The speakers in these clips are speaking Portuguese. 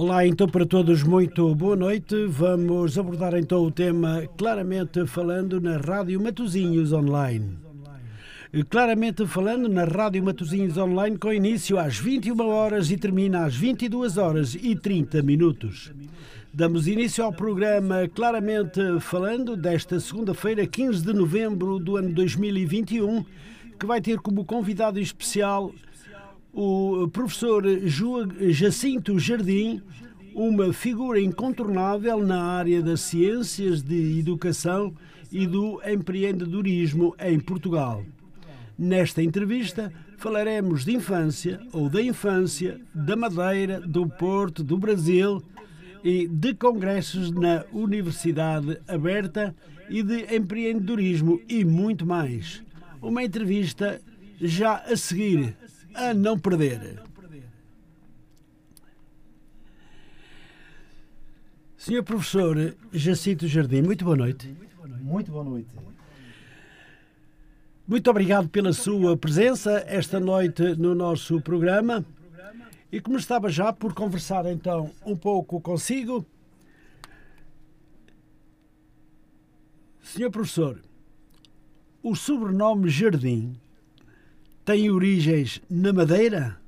Olá, então para todos, muito boa noite. Vamos abordar então o tema claramente falando na Rádio Matozinhos Online. Claramente falando na Rádio Matozinhos Online, com início às 21 horas e termina às 22 horas e 30 minutos. Damos início ao programa Claramente Falando desta segunda-feira, 15 de novembro do ano 2021, que vai ter como convidado especial o professor Jacinto Jardim, uma figura incontornável na área das ciências de educação e do empreendedorismo em Portugal. Nesta entrevista falaremos de infância ou da infância, da Madeira, do Porto, do Brasil e de congressos na Universidade Aberta e de empreendedorismo e muito mais. Uma entrevista já a seguir, a não perder. Senhor Professor Jacinto Jardim, muito boa noite. Muito boa noite. Muito obrigado pela sua presença esta noite no nosso programa. E como estava já por conversar então um pouco consigo, Senhor Professor, o sobrenome Jardim tem origens na Madeira?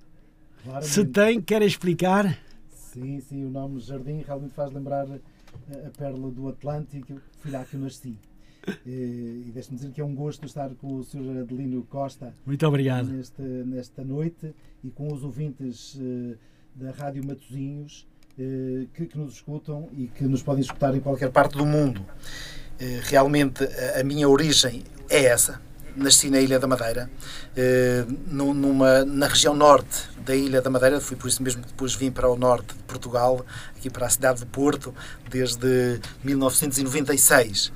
Claramente. Se tem, quer explicar? Sim, sim, o nome Jardim realmente faz lembrar a pérola do Atlântico, fui lá que eu nasci. E, e deixe-me dizer que é um gosto estar com o Sr. Adelino Costa. Muito obrigado. Nesta, nesta noite e com os ouvintes uh, da Rádio Matozinhos uh, que, que, nos escutam e que nos podem escutar em qualquer parte do mundo. Realmente a minha origem é essa. Nasci na Ilha da Madeira, numa, na região norte da Ilha da Madeira, fui por isso mesmo que depois vim para o norte de Portugal, aqui para a cidade de Porto, desde 1996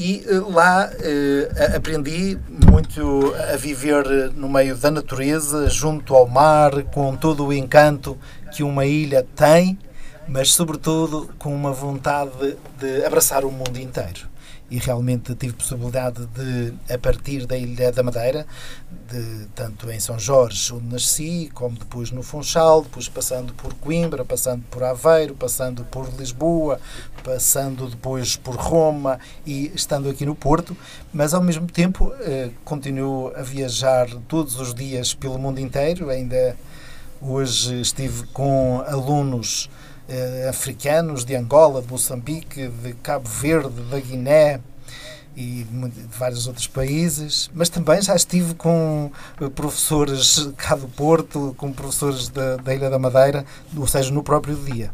e eh, lá eh, aprendi muito a viver no meio da natureza, junto ao mar, com todo o encanto que uma ilha tem, mas sobretudo com uma vontade de abraçar o mundo inteiro e realmente tive possibilidade de, a partir da Ilha da Madeira, de, tanto em São Jorge, onde nasci, como depois no Funchal, depois passando por Coimbra, passando por Aveiro, passando por Lisboa, passando depois por Roma e estando aqui no Porto, mas ao mesmo tempo eh, continuo a viajar todos os dias pelo mundo inteiro, ainda hoje estive com alunos eh, africanos de Angola, Moçambique, de Cabo Verde, da Guiné e de vários outros países, mas também já estive com eh, professores cá do Porto, com professores da, da Ilha da Madeira, ou seja, no próprio dia.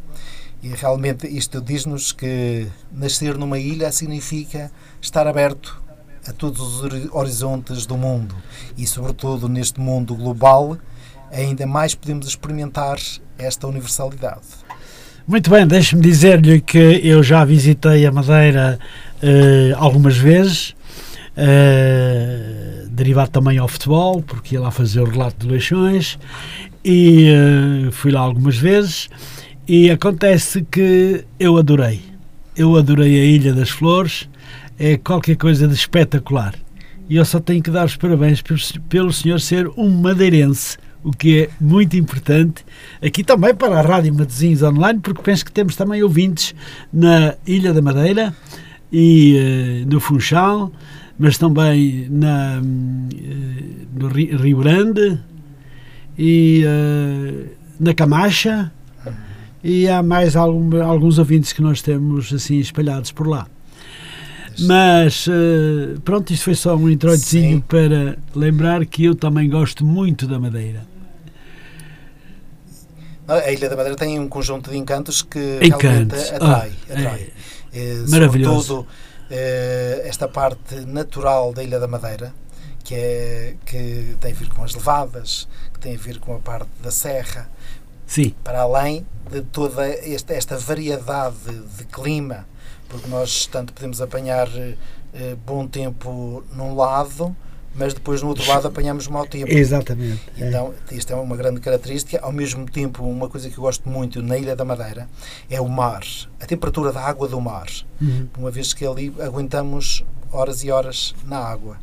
E realmente isto diz-nos que nascer numa ilha significa estar aberto a todos os horizontes do mundo e, sobretudo, neste mundo global, ainda mais podemos experimentar esta universalidade. Muito bem, deixe-me dizer-lhe que eu já visitei a Madeira uh, algumas vezes, uh, derivado também ao futebol, porque ia lá fazer o relato de Leixões, e uh, fui lá algumas vezes, e acontece que eu adorei. Eu adorei a Ilha das Flores, é qualquer coisa de espetacular. E eu só tenho que dar os parabéns pelo senhor ser um madeirense o que é muito importante aqui também para a Rádio Matosinhos Online, porque penso que temos também ouvintes na Ilha da Madeira e uh, no Funchal, mas também na, uh, no Rio Grande e uh, na Camacha e há mais algum, alguns ouvintes que nós temos assim espalhados por lá. Mas pronto, isto foi só um introduzinho para lembrar que eu também gosto muito da Madeira. A Ilha da Madeira tem um conjunto de encantos que encantos. realmente atrai. Ah, atrai. É, é, maravilhoso. Sobretudo é, esta parte natural da Ilha da Madeira, que, é, que tem a ver com as levadas, que tem a ver com a parte da serra, Sim. para além de toda esta, esta variedade de clima, porque nós tanto podemos apanhar eh, bom tempo num lado, mas depois no outro lado apanhamos mau tempo. Exatamente. Então, é. isto é uma grande característica. Ao mesmo tempo, uma coisa que eu gosto muito na Ilha da Madeira é o mar, a temperatura da água do mar. Uhum. Uma vez que ali aguentamos horas e horas na água.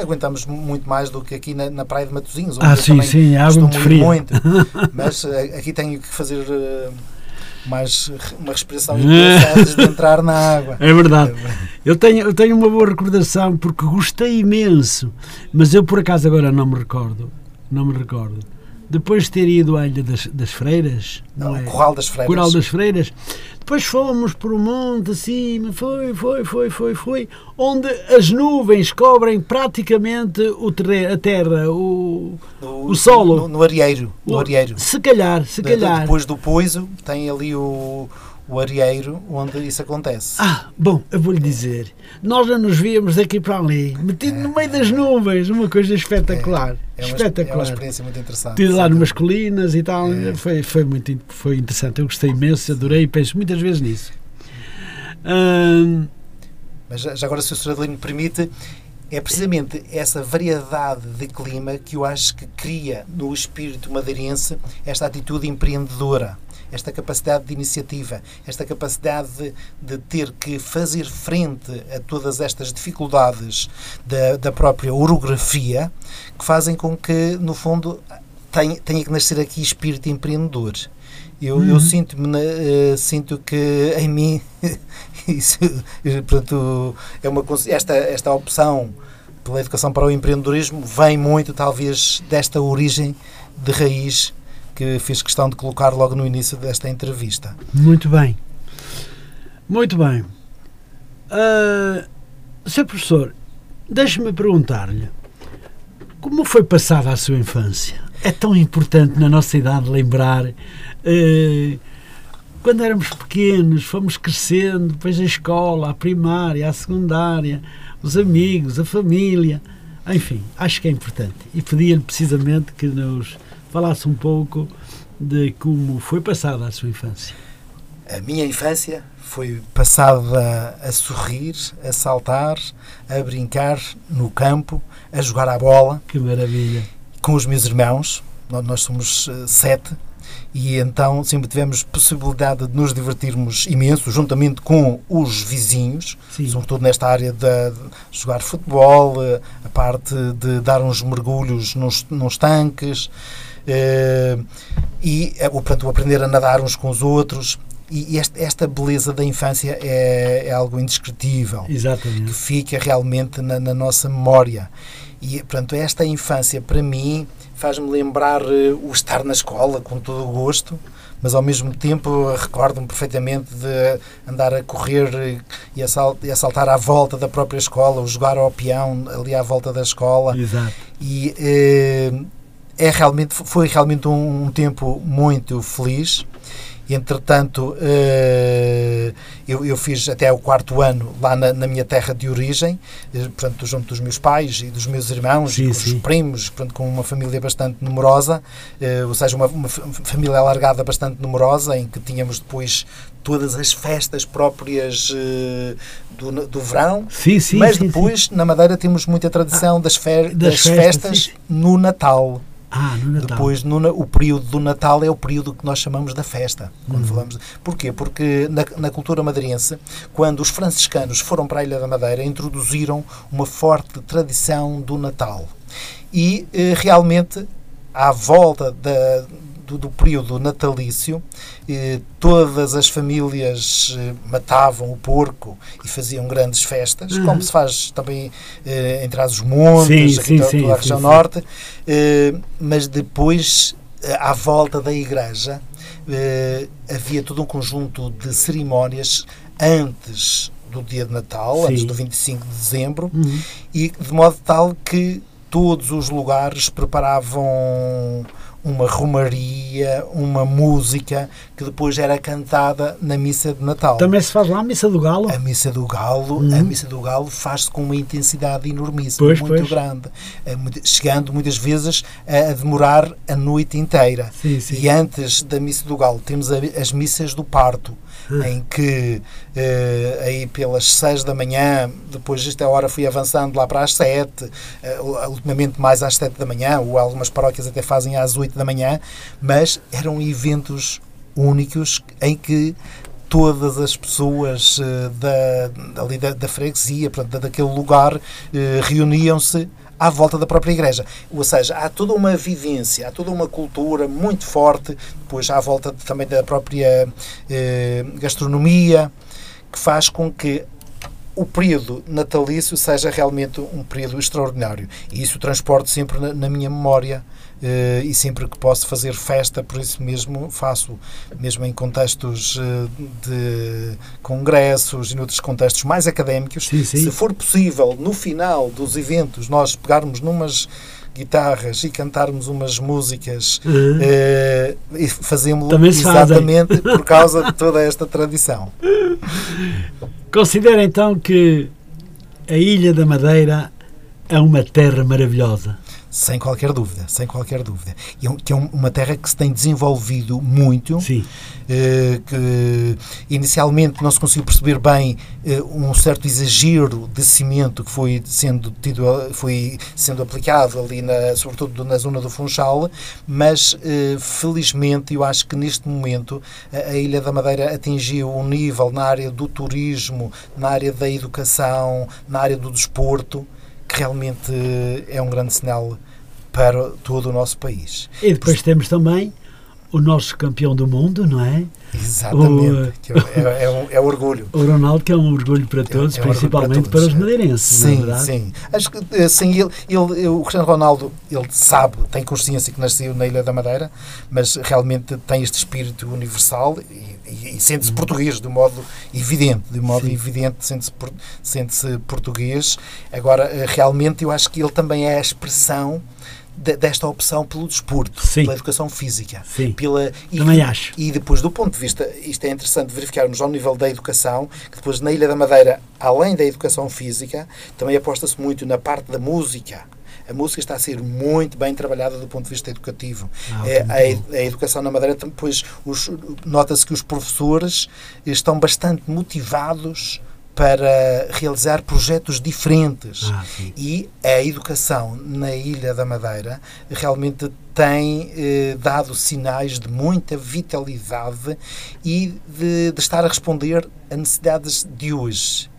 Aguentamos muito mais do que aqui na, na Praia de Matosinhos. Ah, sim, sim, água muito fria. Muito, mas eh, aqui tenho que fazer uh, mais uma respiração antes de entrar na água. É verdade. Eu tenho, eu tenho uma boa recordação porque gostei imenso, mas eu por acaso agora não me recordo. Não me recordo. Depois de ter ido à Ilha das, das Freiras, não, não é? Corral das Freiras. Corral das Freiras, depois fomos por um monte acima, foi, foi, foi, foi, foi, onde as nuvens cobrem praticamente o terreno, a terra, o, no, o solo. No, no areeiro. No areeiro. Se calhar, se calhar. Depois do poiso tem ali o o areeiro onde isso acontece. Ah, bom, eu vou-lhe dizer, nós já nos víamos daqui para ali, metido é, no meio das nuvens, uma coisa espetacular. É, é, uma, espetacular. é uma experiência muito interessante. Tive lá numas colinas e tal, é. foi, foi muito foi interessante. Eu gostei imenso, adorei e penso muitas vezes nisso. Hum, Mas já, já agora, se o Sr. Adelino me permite, é precisamente essa variedade de clima que eu acho que cria no espírito madeirense esta atitude empreendedora esta capacidade de iniciativa, esta capacidade de, de ter que fazer frente a todas estas dificuldades da, da própria orografia, que fazem com que, no fundo, tenha, tenha que nascer aqui espírito empreendedor. Eu, uhum. eu sinto-me, uh, sinto que em mim, isso, portanto, é uma, esta, esta opção pela educação para o empreendedorismo vem muito, talvez, desta origem de raiz que fiz questão de colocar logo no início desta entrevista. Muito bem. Muito bem. Uh, Sr. Professor, deixe-me perguntar-lhe como foi passada a sua infância? É tão importante na nossa idade lembrar. Uh, quando éramos pequenos, fomos crescendo, depois a escola, a primária, a secundária, os amigos, a família. Enfim, acho que é importante. E pedia-lhe precisamente que nos falasse um pouco de como foi passada a sua infância. A minha infância foi passada a sorrir, a saltar, a brincar no campo, a jogar à bola. Que maravilha! Com os meus irmãos, nós somos uh, sete, e então sempre tivemos possibilidade de nos divertirmos imenso, juntamente com os vizinhos, Sim. sobretudo nesta área de, jogar futebol, eh, a parte de dar uns mergulhos nos, nos tanques, e eh, portanto, aprender a nadar uns com os outros. E esta, beleza da infância é, é, algo indescritível. Exatamente. Que fica realmente na, na nossa memória. E, portanto, esta infância, para mim, faz-me lembrar uh, o estar na escola com todo o gosto, mas ao mesmo tempo recordo-me perfeitamente de andar a correr e a, sal, e a saltar à volta da própria escola, ou jogar ao peão ali à volta da escola. Exato. E é realmente, foi realmente um, um tempo muito feliz. Entretanto, uh, eu, eu, fiz até o quarto ano lá na, na, minha terra de origem, eh, portanto, junto dos meus pais e dos meus irmãos, sim, e com sim. os primos, portanto, com uma família bastante numerosa, uh, ou seja, uma, uma, família alargada bastante numerosa, em que tínhamos depois todas as festas próprias do, do verão, sim, sim, mas depois, na Madeira, temos muita tradição ah, das, fer das, das festas, festas no Natal. Ah, no Natal. Depois, no, o período do Natal é o período que nós chamamos da festa. Quando uhum. falamos, porquê? Porque na, na, cultura madeirense, quando os franciscanos foram para a Ilha da Madeira, introduziram uma forte tradição do Natal. E eh, realmente, à volta da, do, do período natalício, eh, todas as famílias eh, matavam o porco e faziam grandes festas, uhum. como se faz também eh, em Trás-os-Montes, sim, aqui sim, toda, a região sim, norte, eh, mas depois, eh, à volta da igreja, eh, havia todo um conjunto de cerimónias antes do dia de Natal, antes do 25 de dezembro, uhum. e de modo tal que todos os lugares preparavam uma romaria, uma música que depois era cantada na missa de Natal. Também se faz lá a missa do galo? A missa do galo, uhum. a missa do galo faz-se com uma intensidade enormíssima, pois, muito pois. grande, eh, chegando muitas vezes a demorar a noite inteira. Sim, sim. E antes da missa do galo temos as missas do parto em que uh, aí pelas 6 da manhã, depois esta hora fui avançando lá para as 7, uh, eh, ultimamente mais às 7 da manhã, ou algumas paróquias até fazem às 8 da manhã, mas eram eventos únicos em que todas as pessoas uh, da, ali da, da freguesia, portanto, daquele lugar, reuniam-se à volta da própria igreja. Ou seja, há toda uma vivência, há toda uma cultura muito forte, depois à volta também da própria eh, gastronomia, que faz com que o período natalício seja realmente um período extraordinário. E isso transporto sempre na, na minha memória uh, e sempre que posso fazer festa, por isso mesmo faço, mesmo em contextos uh, de congressos e noutros contextos mais académicos. Sim, sim. Se for possível, no final dos eventos, nós pegarmos numas guitarras e cantarmos umas músicas Uhum. uh, e fazemos exatamente por causa de toda esta tradição. Considera então que a Ilha da Madeira é uma terra maravilhosa. Sem qualquer dúvida, sem qualquer dúvida. E é um- que é um- uma terra que se tem desenvolvido muito, Sim. eh, que inicialmente não se conseguiu perceber bem eh, um certo exagero de cimento que foi sendo tido, foi sendo aplicado ali, na, sobretudo na zona do Funchal, mas eh, felizmente eu acho que neste momento a, a Ilha da Madeira atingiu um nível na área do turismo, na área da educação, na área do desporto, que realmente eh, é um grande sinal para todo o nosso país. E depois temos também o nosso campeão do mundo, não é? Exatamente. que é, é, é um, é orgulho. O Ronaldo, que é um orgulho para todos, é um orgulho principalmente para para, todos. os madeirenses, não é Sim, sim. Acho que eh, sim, ele, ele, o Cristiano Ronaldo, ele sabe, tem consciência que nasceu na Ilha da Madeira, mas realmente tem este espírito universal e, e- e sente-se português de um modo evidente, de um modo Sim. evidente sente-se por- sente-se português. Agora, eh, realmente, eu acho que ele também é a expressão de- desta opção pelo desporto, Sim. pela educação física. Sim. Pela, e, Também acho. e depois, do ponto de vista, isto é interessante verificarmos ao nível da educação, que depois na Ilha da Madeira, além da educação física, também aposta-se muito na parte da música. A música está a ser muito bem trabalhada do ponto de vista educativo. Ah, É, a, a educação na Madeira, tam- pois, os- nota-se que os professores estão bastante motivados para realizar projetos diferentes. Ah. E a educação na Ilha da Madeira realmente tem eh, dado sinais de muita vitalidade e de, de estar a responder a necessidades de hoje.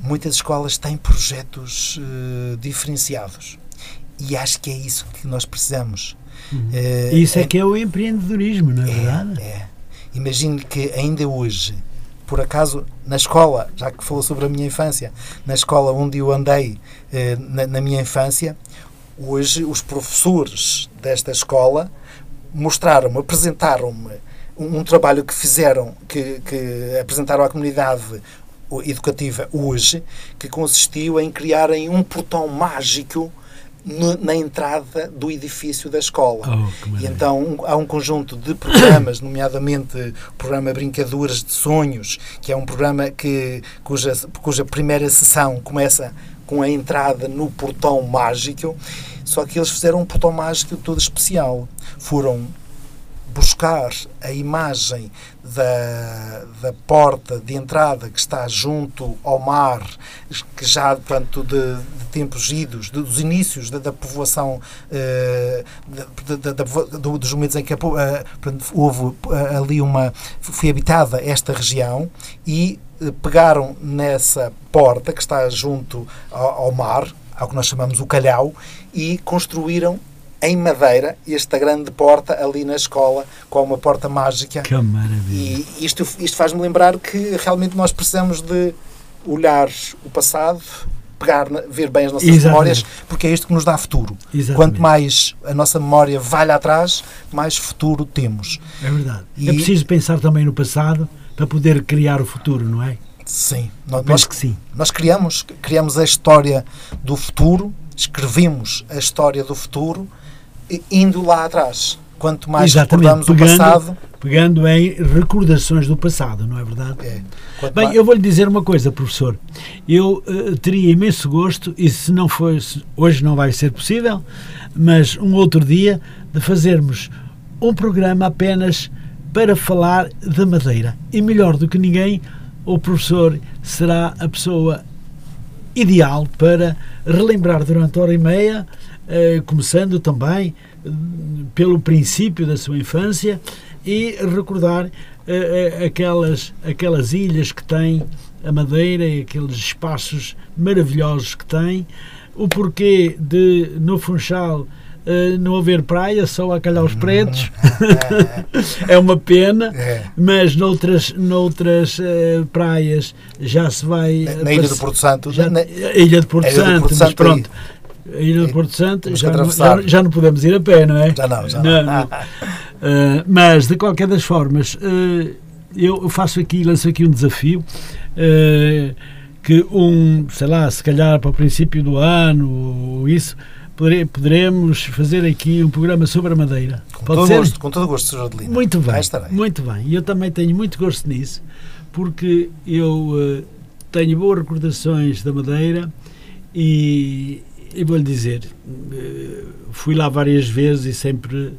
Muitas escolas têm projetos eh, diferenciados e acho que é isso que nós precisamos. Eh, Isso é que é o empreendedorismo, não é verdade? é. Imagine que ainda hoje, por acaso, na escola, já que falou sobre a minha infância, na escola onde eu andei eh, na, na minha infância, hoje os professores desta escola mostraram-me, apresentaram-me um, um trabalho que fizeram, que, que apresentaram à comunidade educativa hoje, que consistiu em criarem um portão mágico na entrada do edifício da escola. Oh, E então um- há um conjunto de programas, nomeadamente o programa Brincaduras de Sonhos, que é um programa que, cuja, cuja primeira sessão começa com a entrada no portão mágico, só que eles fizeram um portão mágico todo especial. Foram buscar a imagem da, da porta de entrada que está junto ao mar, que já portanto, de, de tempos idos, de- dos inícios da, da povoação, eh, da- da- da- do- dos momentos em que a eh, portanto, houve eh, ali uma. foi habitada esta região e eh, pegaram nessa porta que está junto ao, ao mar, ao que nós chamamos o calhau, e construíram em madeira esta grande porta ali na escola com uma porta mágica Que maravilha. e isto, isto faz-me lembrar que realmente nós precisamos de olhar o passado, pegar, ver bem as nossas Exatamente. memórias, porque é isto que nos dá futuro. Exatamente. Quanto mais a nossa memória vai lá atrás, mais futuro temos. É verdade. E- É preciso pensar também no passado para poder criar o futuro, não é? Sim, nós, nós, que sim. nós criamos, criamos a história do futuro, escrevemos a história do futuro, indo lá atrás. Quanto mais Exatamente, recordamos o pegando- passado, Pegando em recordações do passado, não é verdade? é, Bem, mais- eu vou-lhe dizer uma coisa, professor. Eu eh, teria imenso gosto, e se não fosse, hoje não vai ser possível, mas um outro dia, de fazermos um programa apenas para falar da Madeira. E melhor do que ninguém, o professor será a pessoa ideal para relembrar durante hora e meia, eh, começando também pelo princípio da sua infância e recordar eh, eh, aquelas, aquelas ilhas que tem a Madeira e aqueles espaços maravilhosos que tem, o porquê de, no Funchal, Uh, não haver praia, só a calhar os hum. pretos. é uma pena, é. mas noutras, noutras uh, praias já se vai. Na, na Ilha do Porto Santo. Já, na, Ilha de Porto, Santo, Porto Santo, mas pronto. A Ilha do Porto Santo já não, já, já, não podemos ir a pé, não é? Já não, já não. não. Uh, mas, de qualquer das formas, eu faço aqui, lanço aqui um desafio que um, sei lá, se calhar para o princípio do ano ou isso, poderemos fazer aqui um programa sobre a Madeira. Com Pode todo ser? gosto, com todo gosto, Sr. Adelino. Muito bem, muito bem. E eu também tenho muito gosto nisso, porque eu uh, tenho boas recordações da Madeira e, e vou-lhe dizer, uh, fui lá várias vezes e sempre,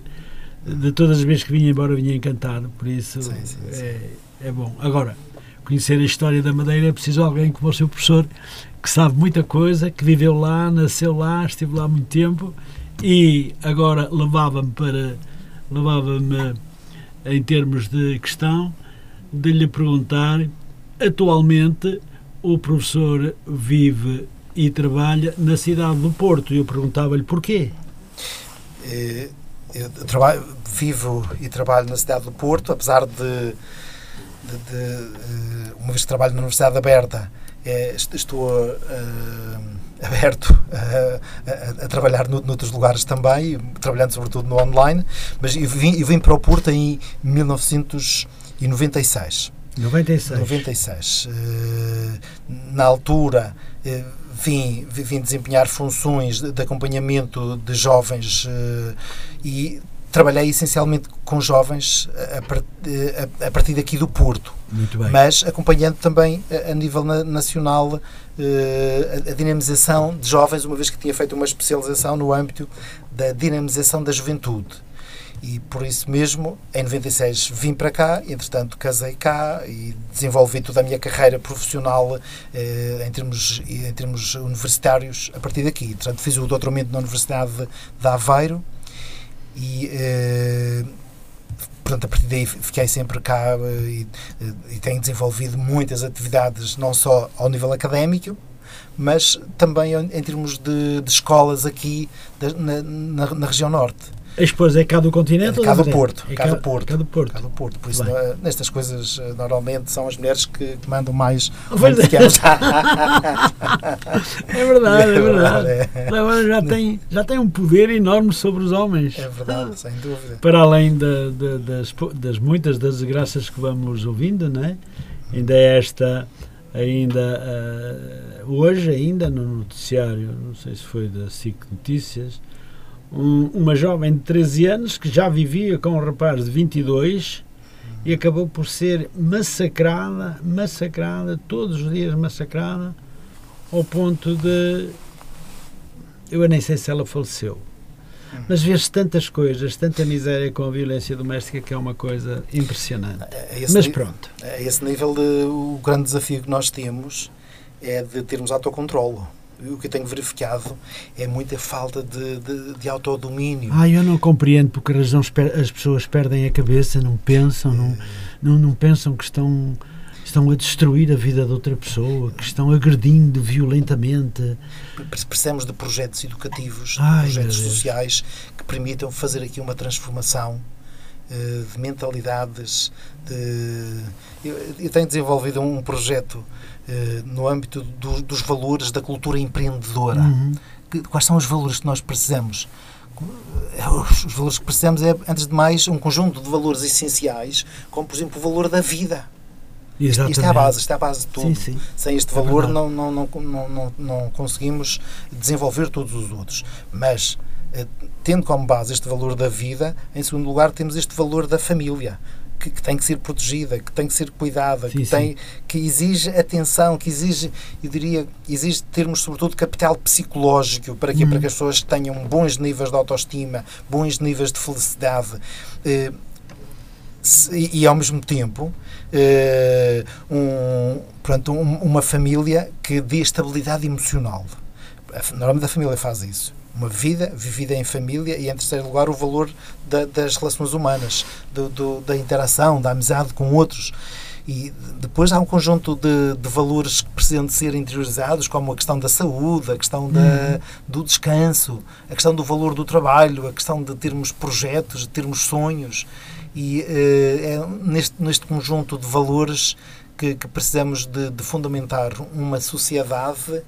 de todas as vezes que vinha embora, vinha encantado, por isso sim, sim, sim. É, é bom. Agora, conhecer a história da Madeira é preciso alguém como o seu professor que sabe muita coisa, que viveu lá, nasceu lá, esteve lá muito tempo e agora levava-me para levava-me em termos de questão de lhe perguntar atualmente o professor vive e trabalha na cidade do Porto e eu perguntava-lhe porquê eh, eu trabalho, vivo e trabalho na cidade do Porto apesar de, de, de eh, uma vez que trabalho na Universidade Aberta é, estou uh, aberto a, a, a, trabalhar no, noutros lugares também, trabalhando sobretudo no online, mas eu vim, eu vim para o Porto em 1996. 96. 96. Uh, na altura, uh, vim, vim desempenhar funções de, de acompanhamento de jovens uh, e trabalhei essencialmente com jovens a, a, a, partir daqui do Porto. Mas acompanhando também a, a nível na, nacional eh, a, dinamização de jovens, uma vez que tinha feito uma especialização no âmbito da dinamização da juventude. E por isso mesmo, em 96 vim para cá, entretanto casei cá e desenvolvi toda a minha carreira profissional eh, em, termos, em termos universitários a partir daqui. Portanto, fiz o doutoramento na Universidade de Aveiro, e uh, portanto a partir daí fiquei sempre cá uh, e, uh, e tenho desenvolvido muitas atividades não só ao nível académico mas também em, termos de, de escolas aqui na, na, na região norte a esposa é cá do continente? É cá do Porto. É cá, cá, do Porto. Cá do Porto. Cá do Porto. Por isso, Bem. nestas coisas, eh, normalmente são as mulheres que, que mandam mais. É. é verdade, é verdade. É. Agora já tem, já tem um poder enorme sobre os homens. É verdade, sem dúvida. Para além de, de, das, das muitas das graças que vamos ouvindo, não é? Ainda é esta ainda uh, hoje ainda no noticiário, não sei se foi da SIC Notícias, um, uma jovem de 13 anos que já vivia com um rapaz de 22 e acabou por ser massacrada, massacrada, todos os dias massacrada, ao ponto de. Eu nem sei se ela faleceu. Mas vê-se tantas coisas, tanta miséria com a violência doméstica que é uma coisa impressionante. Mas pronto. A esse nível, de, o grande desafio que nós temos é de termos autocontrole o que eu tenho verificado é muita falta de, de, de autodomínio. Ah, eu não compreendo porque razão as pessoas perdem a cabeça, não pensam, não, não, não pensam que estão, estão a destruir a vida de outra pessoa, que estão agredindo violentamente. Precisamos de projetos educativos, Ai, projetos sociais que permitam fazer aqui uma transformação eh, de mentalidades. De... Eu, eu tenho desenvolvido um projeto no âmbito do, dos valores da cultura empreendedora. Uhum. Que, quais são os valores que nós precisamos? Eh, os, valores que precisamos é, antes de mais, um conjunto de valores essenciais, como, por exemplo, o valor da vida. Exatamente. Isto é a base, isto é a base de tudo. Sim, sim. Sem este é valor não, não, não, não, não, não conseguimos desenvolver todos os outros. Mas, eh, tendo como base este valor da vida, em segundo lugar temos este valor da família que, que, tem que ser protegida, que tem que ser cuidada, sim, que, tem, que exige atenção, que exige, eu diria, exige termos sobretudo capital psicológico para que, para que as pessoas tenham bons níveis de autoestima, bons níveis de felicidade eh, e, e, ao mesmo tempo eh, um, pronto, um, uma família que dê estabilidade emocional. Normalmente a família faz isso uma vida vivida em família e, em terceiro lugar, o valor da, das relações humanas, do, do, da interação, da amizade com outros. E depois há um conjunto de, de, valores que precisam de ser interiorizados, como a questão da saúde, a questão da, uhum. do descanso, a questão do valor do trabalho, a questão de termos projetos, de termos sonhos. E uh, é neste, neste conjunto de valores que, que precisamos de, de fundamentar uma sociedade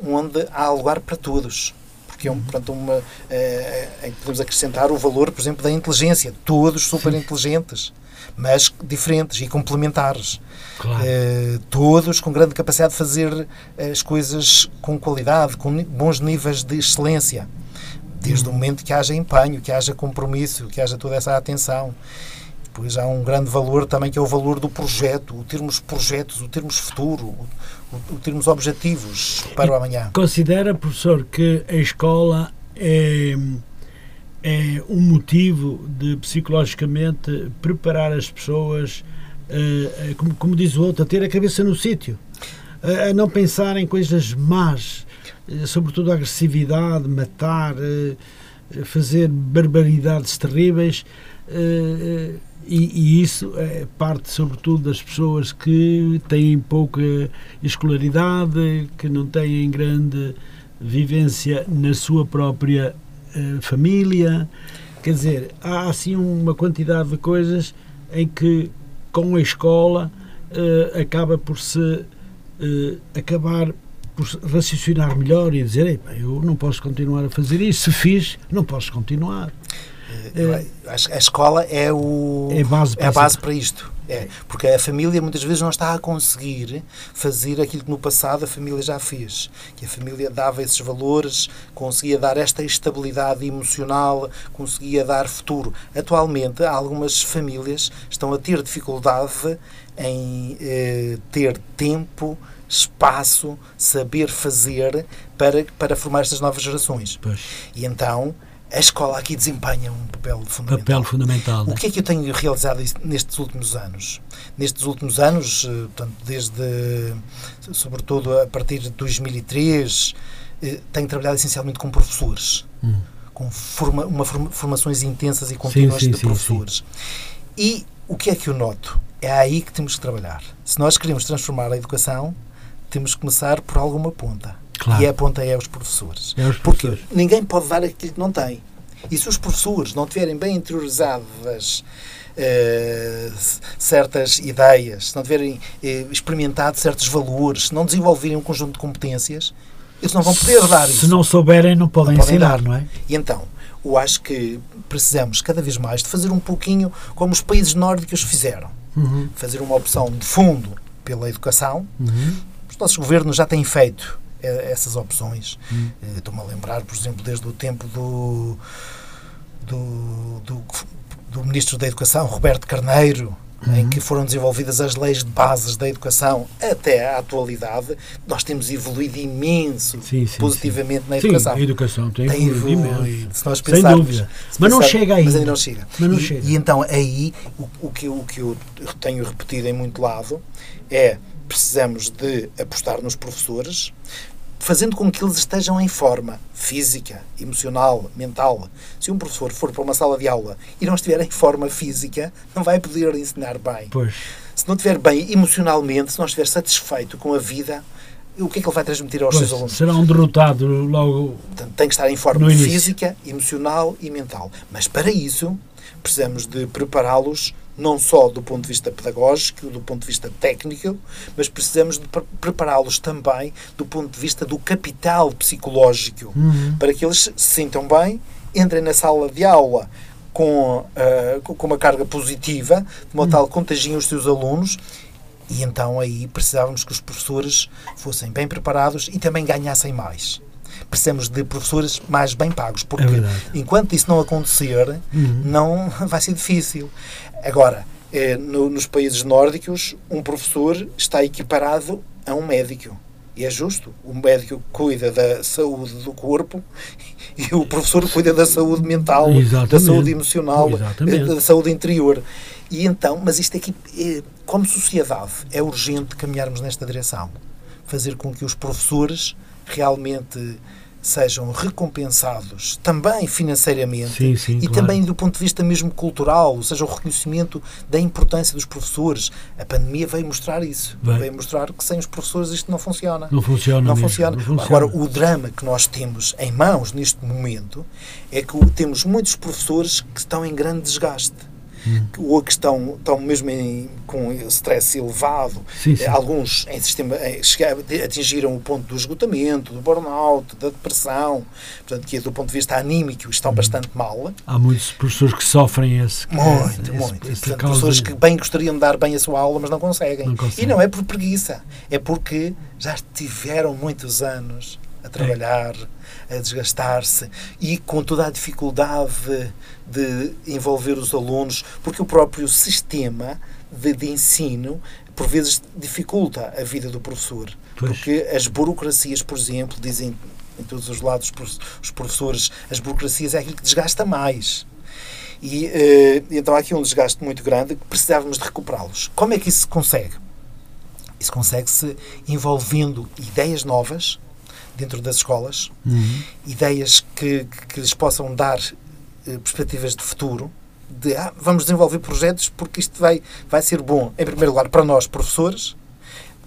onde há lugar para todos porque é um, portanto, uma, é, é, podemos acrescentar o valor, por exemplo, da inteligência. Todos super inteligentes, mas diferentes e complementares. Claro. É, todos com grande capacidade de fazer as coisas com qualidade, com bons níveis de excelência. Desde o momento que haja empenho, que haja compromisso, que haja toda essa atenção. Depois há um grande valor também que é o valor do projeto, o termos projetos, o termos futuro, o, o termos objetivos para o amanhã. Considera, professor, que a escola é, é um motivo de psicologicamente preparar as pessoas, uh, como, como diz o outro, a ter a cabeça no sítio, uh, a não pensar em coisas más, uh, sobretudo a agressividade, matar, fazer barbaridades terríveis e, e, isso é parte, sobretudo, das pessoas que têm pouca escolaridade, que não têm grande vivência na sua própria uh, família. Quer dizer, há assim uma quantidade de coisas em que, com a escola, uh, acaba por se uh, acabar por raciocinar melhor e dizer: eu não posso continuar a fazer isso. Se fiz, não posso continuar. É, a escola é, o, é, base é a base para isto. É, porque a família muitas vezes não está a conseguir fazer aquilo que no passado a família já fez. Que a família dava esses valores, conseguia dar esta estabilidade emocional, conseguia dar futuro. Atualmente, algumas famílias estão a ter dificuldade em eh, ter tempo, espaço, saber fazer para, para formar estas novas gerações. Pois. E então a escola aqui desempenha um papel fundamental. Papel fundamental. O né? que é que eu tenho realizado nestes últimos anos? Nestes últimos anos, eh, portanto, desde, sobretudo a partir de 2003, eh, tenho trabalhado essencialmente com professores, hum. com forma, uma forma, formações intensas e contínuas sim, sim, de professores. Sim, e o que é que eu noto? É aí que temos que trabalhar. Se nós queremos transformar a educação, temos que começar por alguma ponta. Claro. E a ponta é os professores. É os professores. Porque ninguém pode dar aquilo que não tem. E se os professores não tiverem bem interiorizadas uh, certas ideias, se não tiverem uh, experimentado certos valores, se não desenvolverem um conjunto de competências, eles não vão poder dar isso. Se não souberem, não podem, não podem ensinar, dar. não é? E então, eu acho que precisamos cada vez mais de fazer um pouquinho como os países nórdicos fizeram. Uhum. Fazer uma opção de fundo pela educação. Uhum. Os nossos governos já têm feito essas opções. Hum. Eh, estou-me a lembrar, por exemplo, desde o tempo do, do, do, do Ministro da Educação, Roberto Carneiro, Uhum. em que foram desenvolvidas as leis de bases da educação até à atualidade, nós temos evoluído imenso sim, sim, positivamente sim. na educação. Sim, a educação tem, tem evoluído, evoluído. Se nós pensarmos, Sem dúvida. mas não chega aí. Mas ainda não chega. Mas não e, chega. e então aí o, o, que, o que eu tenho repetido em muito lado é precisamos de apostar nos professores, fazendo com que eles estejam em forma física, emocional, mental. Se um professor for para uma sala de aula e não estiver em forma física, não vai poder ensinar bem. Pois. Se não estiver bem emocionalmente, se não estiver satisfeito com a vida, o que é que ele vai transmitir aos pois, seus alunos? Será um derrotado logo. Portanto, tem que estar em forma física, emocional e mental. Mas para isso, precisamos de prepará-los não só do ponto de vista pedagógico, do ponto de vista técnico, mas precisamos de prepará-los também do ponto de vista do capital psicológico, uhum. para que eles se sintam bem, entrem na sala de aula com, uh, com uma carga positiva, de modo uhum. tal contagiem os seus alunos e então aí precisávamos que os professores fossem bem preparados e também ganhassem mais precisamos de professores mais bem pagos, porque é enquanto isso não acontecer, uhum. não vai ser difícil. Agora, eh, no, nos países nórdicos, um professor está equiparado a um médico. E é justo. O médico cuida da saúde do corpo e o professor cuida da saúde mental, Exatamente. da saúde emocional, Exatamente. da saúde interior. E então, mas isto aqui, é, como sociedade, é urgente caminharmos nesta direção. Fazer com que os professores realmente sejam recompensados também financeiramente sim, sim, e claro. também do ponto de vista mesmo cultural, ou seja, o reconhecimento da importância dos professores. A pandemia veio mostrar isso. Vai. Veio mostrar que sem os professores isto não funciona. Não funciona. Não mesmo, funciona. não funciona. Agora, o drama que nós temos em mãos neste momento é que temos muitos professores que estão em grande desgaste. Hum. Ou que estão, estão mesmo em, com stress elevado, Sim, sim. Alguns em sistema, atingiram o ponto do esgotamento, do burnout, da depressão, portanto, que do ponto de vista anímico estão bastante mal. Há muitos professores que sofrem esse. Muito, esse- esse- muito. essa Portanto, pessoas que bem gostariam de dar bem a sua aula, mas não conseguem. Não conseguem. E não é por preguiça, é porque já tiveram muitos anos a trabalhar, a desgastar-se e com toda a dificuldade de envolver os alunos, porque o próprio sistema de, de ensino por vezes dificulta a vida do professor. Pois. Porque as burocracias, por exemplo, dizem em todos os lados os profe- os professores, as burocracias é aquilo que desgasta mais. E eh, então há aqui um desgaste muito grande que precisávamos de recuperá-los. Como é que isso se consegue? Isso consegue-se envolvendo ideias novas dentro das escolas, Uhum. ideias que, que, lhes possam dar eh, perspectivas de futuro, de ah, vamos desenvolver projetos porque isto vai, vai ser bom, em primeiro lugar, para nós, professores,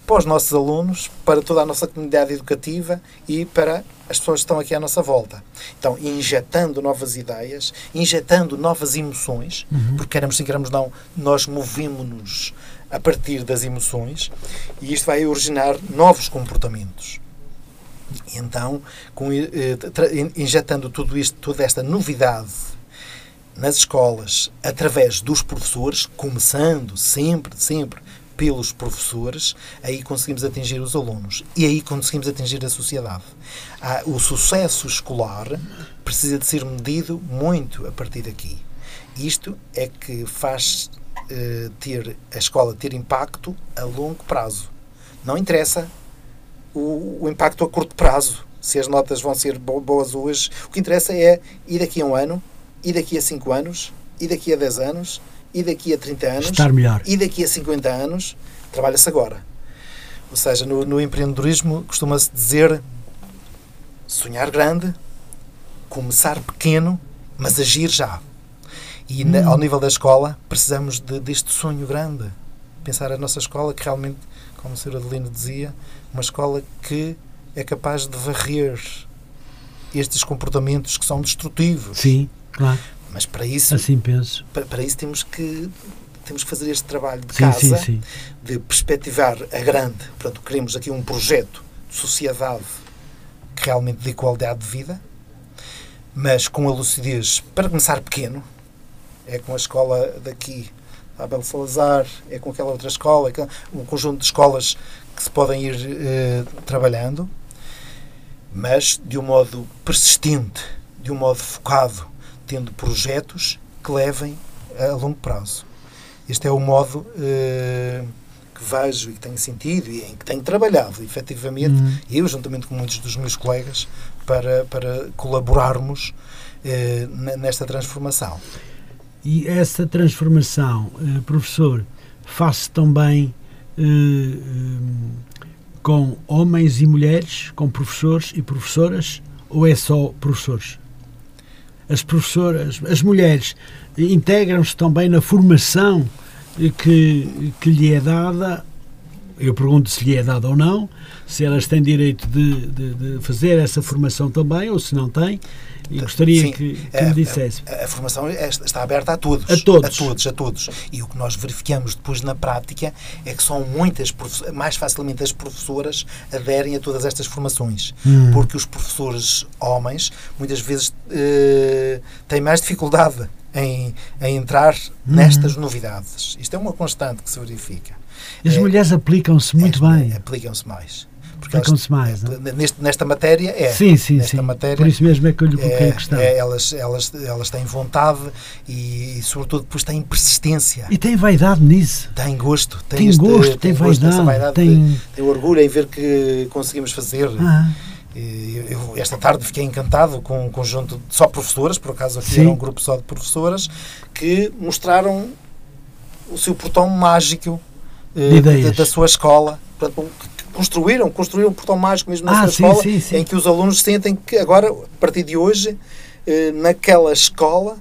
para os nossos alunos, para toda a nossa comunidade educativa e para as pessoas que estão aqui à nossa volta. Então, injetando novas ideias, injetando novas emoções, porque queremos sim, queremos não, nós movemos-nos a partir das emoções e isto vai originar novos comportamentos. Então, com, eh, injetando tudo isto, toda esta novidade nas escolas, através dos professores, começando sempre, sempre pelos professores, aí conseguimos atingir os alunos e aí conseguimos atingir a sociedade. Ah, o sucesso escolar precisa de ser medido muito a partir daqui. Isto é que faz eh, ter a escola ter impacto a longo prazo. Não interessa o, o impacto a curto prazo, se as notas vão ser bo- boas hoje. O que interessa é ir daqui a um ano, e daqui a 5 anos, e daqui a 10 anos, e daqui a 30 anos, Estar melhor. e daqui a 50 anos, trabalha-se agora. Ou seja, no, no empreendedorismo costuma-se dizer sonhar grande, começar pequeno, mas agir já. E na- ao nível da escola, precisamos de, deste sonho grande. Pensar a nossa escola, que realmente, como o Sr. Adelino dizia, uma escola que é capaz de varrer estes comportamentos que são destrutivos. Sim, claro. Mas para isso, Assim penso. para, para isso temos que temos que fazer este trabalho de Sim, casa sim, sim. de perspectivar a grande. Portanto, queremos aqui um projeto de sociedade que realmente dê qualidade de vida, mas com a lucidez para começar pequeno. É com a escola daqui, a Abel Salazar, é com aquela outra escola, é um conjunto de escolas que se podem ir eh, trabalhando, mas de um modo persistente, de um modo focado, tendo projetos que levem a longo prazo. Este é o modo eh, que vejo e que tenho sentido e em que tenho trabalhado, efetivamente, Uhum. eu, juntamente com muitos dos meus colegas, para, para colaborarmos eh, ne- nesta transformação. E essa transformação, eh, professor, faz-se também com homens e mulheres, com professores e professoras, ou é só professores? As professoras, as mulheres, eh, integram-se também na formação eh, que, que lhe é dada. Eu pergunto se lhe é dada ou não, se elas têm direito de, de- de fazer essa formação também, ou se não têm. E gostaria Sim, que, que a- me dissesse. A, a formação é- está aberta a todos. A todos. A todos, a todos. E o que nós verificamos depois na prática é que são muitas, mais facilmente as professoras aderem a todas estas formações. Hum. Porque os professores homens muitas vezes eh, têm mais dificuldade em, em entrar Uhum. nestas novidades. Isto é uma constante que se verifica. As É- mulheres aplicam-se muito é- bem. Aplicam-se mais. Aplicam-se mais, é? neste, nesta matéria é. sim, sim, nesta sim. matéria Por isso mesmo é que eu lhe coloquei é, a questão. é, elas, elas, elas têm vontade e, sobretudo, depois têm persistência. E tem vaidade nisso. Têm gosto. Têm, Tem este- gosto, tem essa vaidade, de- tem- orgulho em ver que conseguimos fazer. Ah, E Eu, esta tarde fiquei encantado com um conjunto de só professoras, por acaso aqui Sim. era um grupo só de professoras, que mostraram o seu portão mágico De ideias. da, da sua escola. Portanto, construíram, construíram um portão mágico mesmo na Ah, sua sim, escola, sim, sim. em que os alunos sentem que agora, a partir de hoje, eh, naquela escola,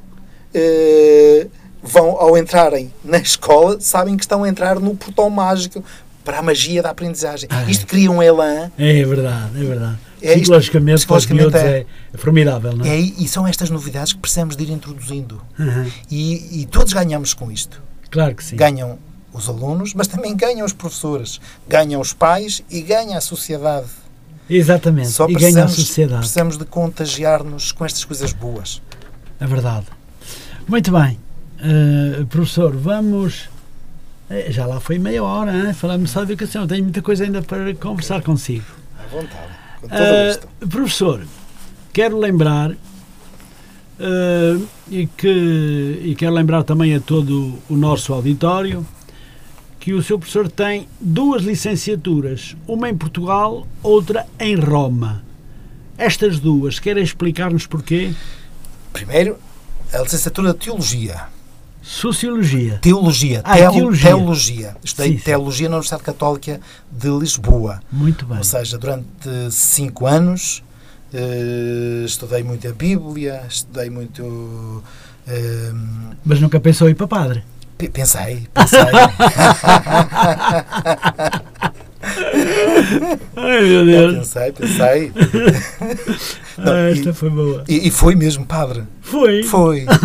eh, vão, ao entrarem na escola, sabem que estão a entrar no portão mágico para a magia da aprendizagem. Ah, é. Isto cria um elan É verdade, é verdade. É isto- psicologicamente, os psicologicamente é. é, formidável, não é? É, e são estas novidades que precisamos de ir introduzindo. Aham, E, e todos ganhamos com isto. Claro que sim. Ganham os alunos, mas também ganham os professores, ganham os pais e ganha a sociedade. Exatamente. Só e ganha a precisamos, sociedade. precisamos de contagiar-nos com estas coisas boas. É verdade. Muito bem. Eh, professor, vamos. eh, Já lá foi meia hora, hein? falamos só de educação. Tenho muita coisa ainda para conversar consigo. À vontade. Com todo o Eh, gosto. professor, quero lembrar eh, e, que, e quero lembrar também a todo o nosso auditório que o seu professor tem duas licenciaturas, uma em Portugal, outra em Roma. Estas duas, querem explicar-nos porquê? Primeiro, a licenciatura de Teologia. Sociologia. Teologia. Ah, teo- teologia. teologia. Estudei Sim, sim. Teologia na Universidade Católica de Lisboa. Muito bem. Ou seja, durante cinco anos eh, estudei muito a Bíblia, estudei muito. eh, Mas nunca pensou em ir para padre? Pe- pensei, pensei. Ai meu Deus. pensei, pensei. Não, Ah, e- esta foi boa. E, e foi mesmo, padre. Foi. Foi.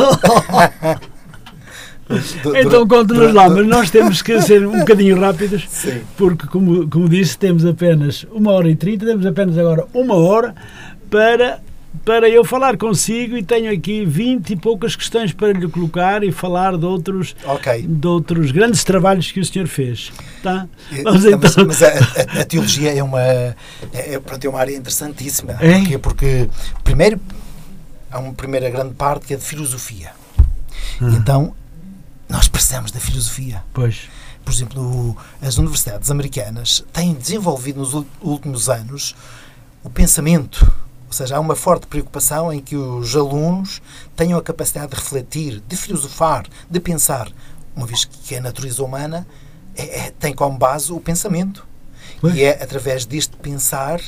Então conta-nos lá, mas nós temos que ser um bocadinho rápidos, Sim. porque, como, como disse, temos apenas uma hora e trinta, temos apenas agora uma hora para, para eu falar consigo e tenho aqui vinte e poucas questões para lhe colocar e falar de outros, Ok. de outros grandes trabalhos que o senhor fez. Tá? Eh, Vamos mas, então. mas a, a- a teologia é uma, é, é, pronto, é uma área interessantíssima. É? Porquê? Porque, primeiro, há uma primeira grande parte que é de filosofia. Ah. Então, nós precisamos da filosofia. Pois. Por exemplo, as universidades americanas têm desenvolvido nos últimos anos o pensamento. Ou seja, há uma forte preocupação em que os alunos tenham a capacidade de refletir, de filosofar, de pensar. Uma vez que a natureza humana é- é- tem como base o pensamento. Pois. E é através deste pensar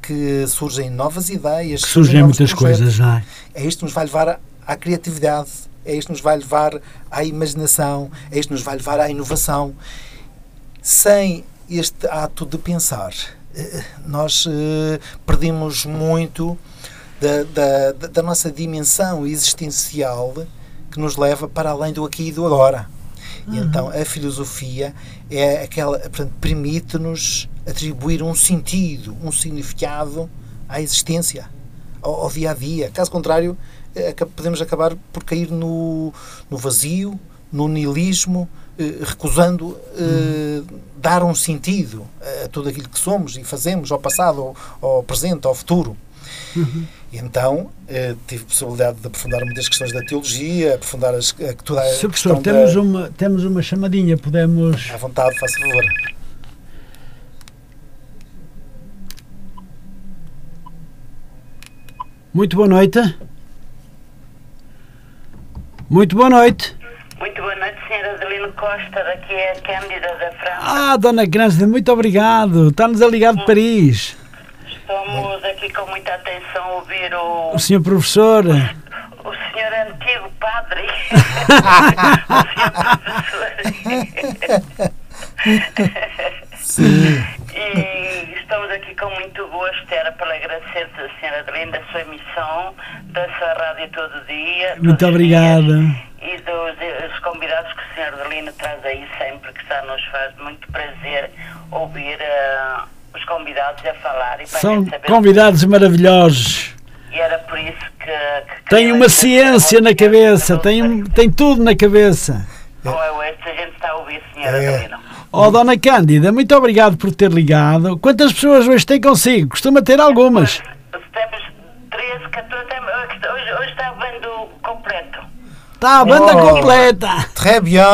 que surgem novas ideias, Que surgem muitas projetos. coisas, não é? É isto que nos vai levar à- à criatividade, é isto que nos vai levar à imaginação, é isto que nos vai levar à inovação. Sem este ato de pensar, nós eh, perdemos muito da, da, da- nossa dimensão existencial que nos leva para além do aqui e do agora. E então a filosofia é aquela, portanto, permite-nos atribuir um sentido, um significado à existência, ao, ao dia a dia. Caso contrário, eh, podemos acabar por cair no, no vazio, no niilismo, eh, recusando eh, dar um sentido a tudo aquilo que somos e fazemos, ao passado, ao, ao presente, ao futuro. E então eh, tive possibilidade de aprofundar muitas questões da teologia, aprofundar as, a, toda a Sr. questão Professor, da- temos, uma, temos uma chamadinha, podemos. À vontade, faça favor. Muito boa noite. Muito boa noite. Muito boa noite, Costa, daqui é a Cândida da França. Ah, Dona Grância, muito obrigado. Está-nos a ligar de Paris. Estamos aqui com muita atenção a ouvir o, O senhor professor. o senhor antigo padre, o senhor professor. Sim. E estamos aqui com muito gosto, era para agradecer a senhora Adelino da sua emissão, da sua rádio todo dia. Muito obrigado. dias, E dos eh, os convidados que o senhor Adelino traz aí sempre, que está, nos faz muito prazer ouvir eh, os convidados a falar. E São convidados maravilhosos. E era por isso que. que Tem uma ciência na cabeça, tem, tem tudo na cabeça. Não é hoje, se a gente está a ouvir, senhora É. Adelino. Oh, Dona Cândida, muito obrigado por ter ligado. Quantas pessoas hoje tem consigo? Costuma ter algumas. Temos 13, 14, tem- hoje, hoje está vendo. Está a banda Oh. completa. Très bien.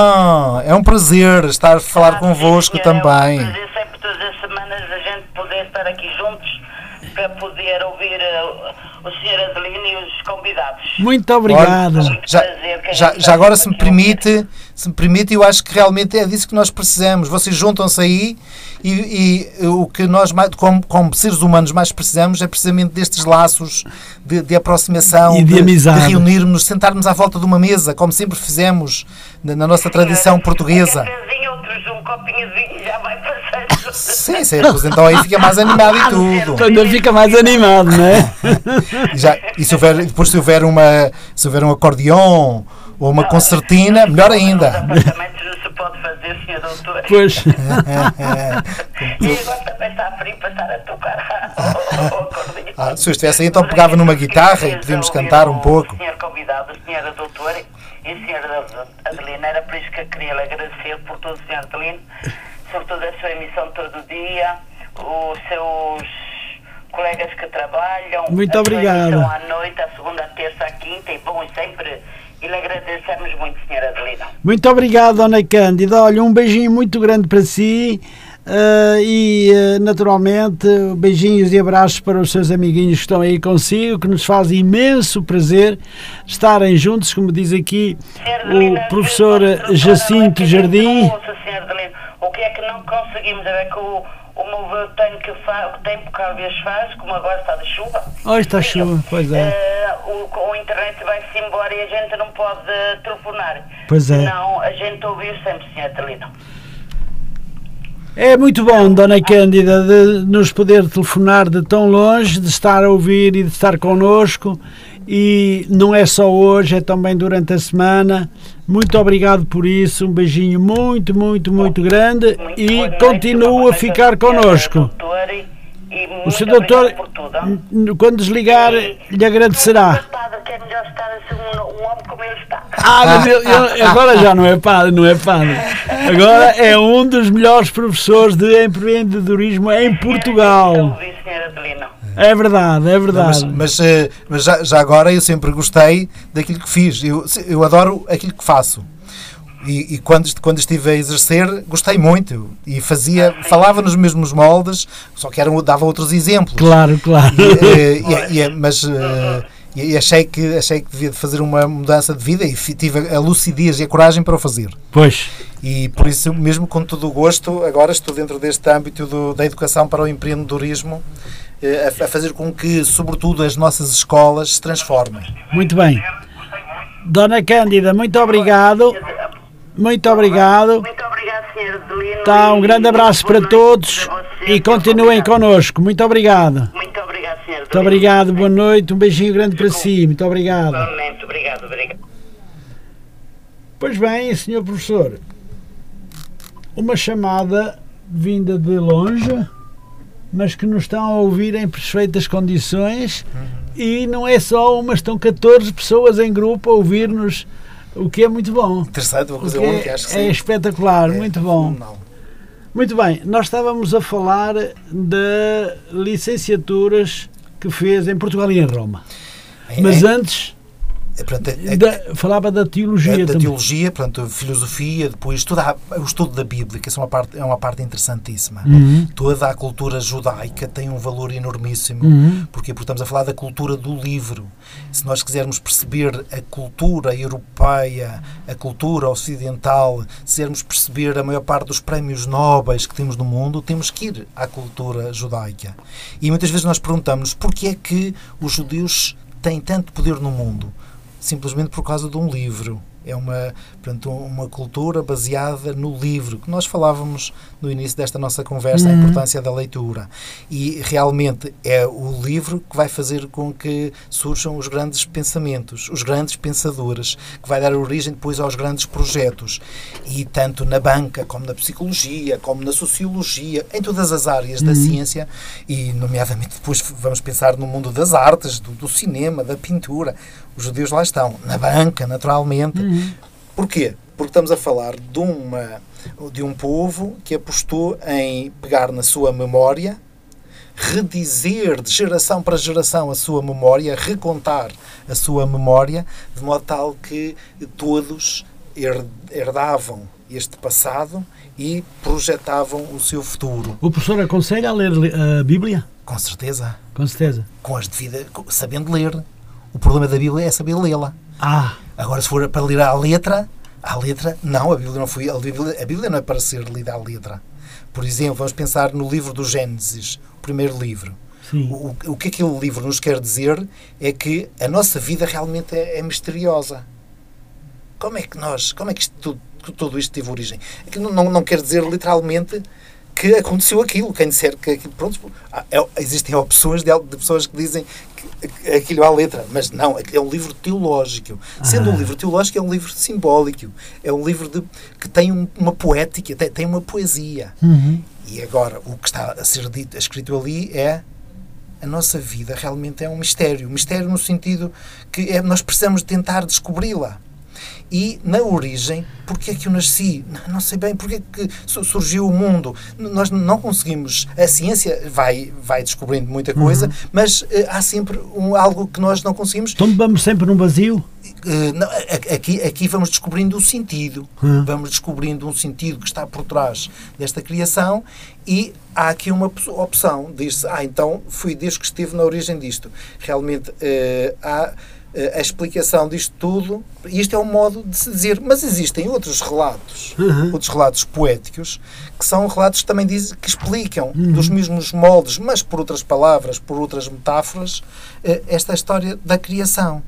É um prazer estar a falar Ah, convosco senhora, também. É um prazer sempre todas as semanas a gente poder estar aqui juntos para poder ouvir eh, o Sr. Adelino e os convidados. Muito obrigado. Olha, já, já, já agora, se me permite, se me permite, eu acho que realmente é disso que nós precisamos. Vocês juntam-se aí e, e, o que nós, como, como, seres humanos, mais precisamos é precisamente destes laços de, de aproximação, e de, de amizade. de reunirmos, sentarmos à volta de uma mesa, como sempre fizemos na, na nossa tradição portuguesa. Um copinho de vinho já vai passando. Sim, sim, pois então aí fica mais animado e tudo. Ainda fica mais animado, não é? Já, e se houver, depois se houver, uma, se houver um acordeão ou uma concertina, melhor ainda. Apartamentos não se pode fazer, senhor doutor. Pois. e agora também está frio para estar a tocar ah, Se eu estivesse aí, então pegava numa guitarra e podíamos cantar um pouco. O senhor convidado, a senhora doutora e a senhora Adelina, era por isso que eu queria lhe agradecer por todo o senhor Adelino, sobretudo a sua emissão todo o dia, os seus colegas que trabalham. Muito obrigado. à noite, à segunda, à terça, à quinta, e bom, e sempre. E lhe agradecemos muito, senhora Adelina. Muito obrigado, Dona Cândida. Olha, um beijinho muito grande para si. Uh, e uh, naturalmente beijinhos e abraços para os seus amiguinhos que estão aí consigo, que nos faz imenso prazer estarem juntos, como diz aqui o professor Jacinto Jardim. O que é que não conseguimos? É que o o meu tenho que fa o tempo que às vezes faz, como agora está de chuva. Hoje está chuva, pois é. Uh, o, o internet vai-se embora e a gente não pode telefonar. Pois é. Não, a gente ouviu sempre, Sr. Telino. É muito bom, Dona Cândida, de nos poder telefonar de tão longe, de estar a ouvir e de estar connosco. E não é só hoje, é também durante a semana. Muito obrigado por isso. Um beijinho muito, muito, muito grande muito e continua a ficar connosco. O Sr. Doutor, quando desligar, e, lhe agradecerá. Ah, eu, eu, agora já não é padre, não é padre. Agora é um dos melhores professores de empreendedorismo em Portugal. É verdade, é verdade. Não, mas, mas, eh, mas já, já, agora eu sempre gostei daquilo que fiz. Eu, eu adoro aquilo que faço. E, e, quando, quando estive a exercer, gostei muito. E fazia, falava nos mesmos moldes, só que eram, dava outros exemplos. Claro, claro. E, eh, e, e mas. E achei que, achei que devia fazer uma mudança de vida e tive a lucidez e a coragem para o fazer. Pois. E por isso, mesmo com todo o gosto, agora estou dentro deste âmbito do, da educação para o empreendedorismo eh, a, a fazer com que, sobretudo, as nossas escolas se transformem. Muito bem. Dona Cândida, muito obrigado. Muito obrigado. Muito obrigado, Sr. Tá, um grande abraço para todos e continuem connosco. Muito obrigado. Muito obrigado, Sr. Muito obrigado, boa noite, um beijinho grande para si. Muito obrigado. Muito obrigado, obrigado. Pois bem, Sr. Professor, uma chamada vinda de longe, mas que nos estão a ouvir em perfeitas condições e não é só uma, estão 14 pessoas em grupo a ouvir-nos o que é muito bom. Interessante, uma coisa única, é, acho que É sim. espetacular, é, muito bom. Não. Muito bem, nós estávamos a falar de licenciaturas que fez em Portugal e em Roma. Mas antes é, portanto, é, da, falava da teologia da também. teologia, portanto, filosofia, depois toda a, o estudo da Bíblia, que é uma parte, é uma parte interessantíssima. Uhum. Toda a cultura judaica tem um valor enormíssimo, uhum. porque, porque estamos a falar da cultura do livro. Se nós quisermos perceber a cultura europeia, a cultura ocidental, se quisermos perceber a maior parte dos prémios nobres que temos no mundo, temos que ir à cultura judaica. E muitas vezes nós perguntamos porquê é que os judeus têm tanto poder no mundo simplesmente por causa de um livro. É uma, portanto, uma cultura baseada no livro, que nós falávamos no início desta nossa conversa, uhum. a importância da leitura. E realmente é o livro que vai fazer com que surjam os grandes pensamentos, os grandes pensadores, que vai dar origem depois aos grandes projetos. E tanto na banca, como na psicologia, como na sociologia, em todas as áreas uhum. da ciência, e nomeadamente depois vamos pensar no mundo das artes, do, do cinema, da pintura. Os judeus lá estão, na banca, naturalmente. Uhum. Porquê? Porque estamos a falar de, uma, de um povo que apostou em pegar na sua memória, redizer de geração para geração a sua memória, recontar a sua memória, de modo tal que todos herdavam este passado e projetavam o seu futuro. O professor aconselha a ler a Bíblia? Com certeza. Com certeza. Com as devidas, sabendo ler. O problema da Bíblia é saber lê-la. Ah. Agora, se for para ler a letra, À letra? Não, a Bíblia não foi. A Bíblia, a Bíblia não é para ser lida à letra. Por exemplo, vamos pensar no livro do Gênesis, o primeiro livro. O, o, que aquele livro nos quer dizer é que a nossa vida realmente é, é misteriosa. Como é que nós, como é que isto, tudo, tudo isto teve origem? Aquilo não, não quer dizer literalmente que aconteceu aquilo. Quem disser que aquilo. Pronto, é, existem opções de, de, pessoas que dizem aquilo a letra, mas não, é um livro teológico. Sendo ah. um livro teológico, é um livro simbólico. É um livro de, que tem uma poética, tem, tem uma poesia. Uhum. E agora, o que está a ser dito, escrito ali é a nossa vida realmente é um mistério. Mistério no sentido que é, nós precisamos tentar descobri-la e na origem, porque é que eu nasci? Não sei bem, porque é que surgiu o mundo? Nós não conseguimos, a ciência vai, vai descobrindo muita coisa, uhum. mas uh, há sempre um, algo que nós não conseguimos. Então vamos sempre num vazio? Uh, não, aqui, aqui vamos descobrindo o sentido, uhum. vamos descobrindo um sentido que está por trás desta criação e há aqui uma opção, diz-se, ah, então foi Deus que esteve na origem disto. Realmente uh, há a explicação disto tudo, e isto é um modo de se dizer, mas existem outros relatos, uhum. outros relatos poéticos, que são relatos que também dizem, que explicam uhum. dos mesmos moldes, mas por outras palavras, por outras metáforas, eh, esta história da criação.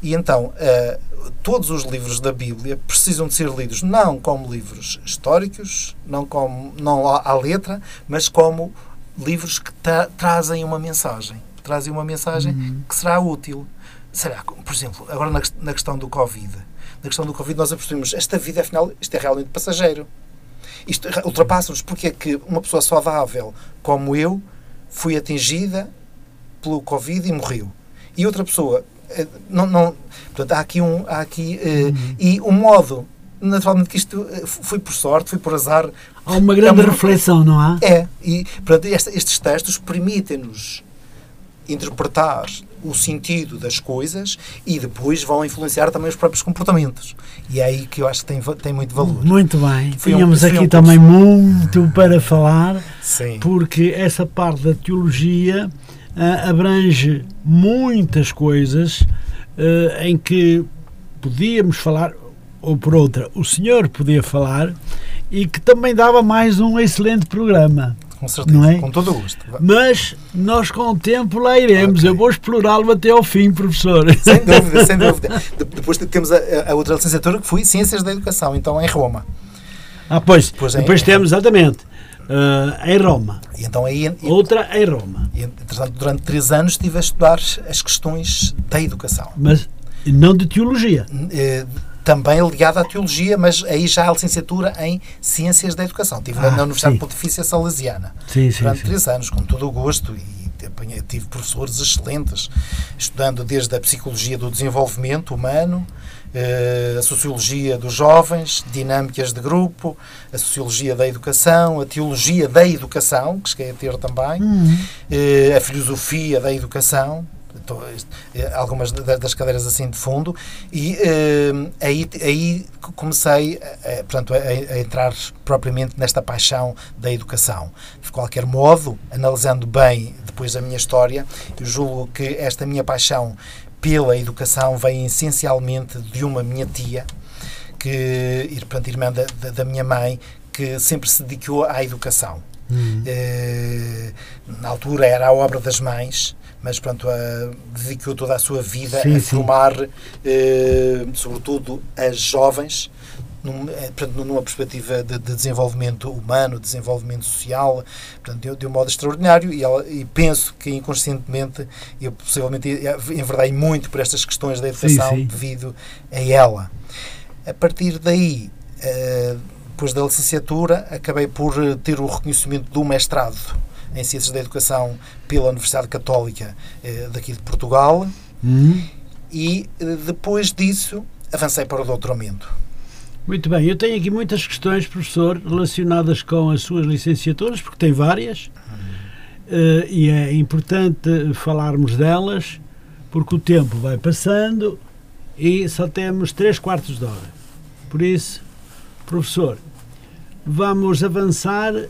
E então, eh, todos os livros da Bíblia precisam de ser lidos não como livros históricos, não como não à letra, mas como livros que tra trazem uma mensagem, trazem uma mensagem uhum. que será útil será, por exemplo, agora na, na questão do Covid, na questão do Covid nós apercebemos, esta vida, afinal, isto é realmente passageiro. Isto ultrapassa-nos porque é que uma pessoa saudável como eu foi atingida pelo Covid e morreu. E outra pessoa, eh, não, não, portanto, há aqui um, há aqui, uh, uhum. e o modo, naturalmente que isto eh, foi por sorte, foi por azar. Há uma grande é uma, reflexão, não há? É, e portanto, estes textos permitem-nos interpretar o sentido das coisas e depois vão influenciar também os próprios comportamentos. E é aí que eu acho que tem, tem muito valor. Muito bem. Foi Tínhamos um, aqui um também muito para falar, Sim. porque essa parte da teologia uh, abrange muitas coisas uh, em que podíamos falar, ou por outra, o senhor podia falar, e que também dava mais um excelente programa com certeza, é? com todo o gosto. Mas nós com o tempo lá iremos, okay. eu vou explorá-lo até ao fim, professor. Sem dúvida, sem dúvida. Depois temos a, a, outra licenciatura que foi Ciências da Educação, então em Roma. Ah, pois, depois, depois em, temos, exatamente, uh, em Roma. E então aí, outra em Roma. E, durante três anos estive a estudar as questões da educação. Mas não de teologia. Uh, também ligada à teologia, mas aí já a licenciatura em Ciências da Educação. Estive ah, na Universidade sim. Pontifícia Salesiana sim, sim, durante três anos, com todo o gosto, e tive professores excelentes, estudando desde a Psicologia do Desenvolvimento Humano, eh, a Sociologia dos Jovens, Dinâmicas de Grupo, a Sociologia da Educação, a Teologia da Educação, que cheguei a ter também, uhum. A Filosofia da Educação, eh, algumas das cadeiras assim de fundo e uh, aí, aí comecei portanto, a, a, entrar propriamente nesta paixão da educação. De qualquer modo, analisando bem depois a minha história, eu julgo que esta minha paixão pela educação vem essencialmente de uma minha tia, que, portanto, irmã da, da, da minha mãe, que sempre se dedicou à educação. Uhum. na altura era a obra das mães, mas pronto, a, dedicou toda a sua vida sim, a formar, eh, sobretudo, as jovens, num, eh, portanto, numa perspectiva de, de, desenvolvimento humano, desenvolvimento social, portanto, de, de um modo extraordinário e, ela, e, penso que inconscientemente eu possivelmente enverdei muito por estas questões da educação sim, sim. devido a ela. A partir daí, eh, depois da licenciatura, acabei por ter o reconhecimento do mestrado em Ciências da Educação pela Universidade Católica eh, daqui de Portugal uhum. e eh, depois disso avancei para o doutoramento. Muito bem, eu tenho aqui muitas questões, professor, relacionadas com as suas licenciaturas, porque tem várias, uh, e é importante falarmos delas, porque o tempo vai passando e só temos três quartos de hora. Por isso, professor, vamos avançar eh,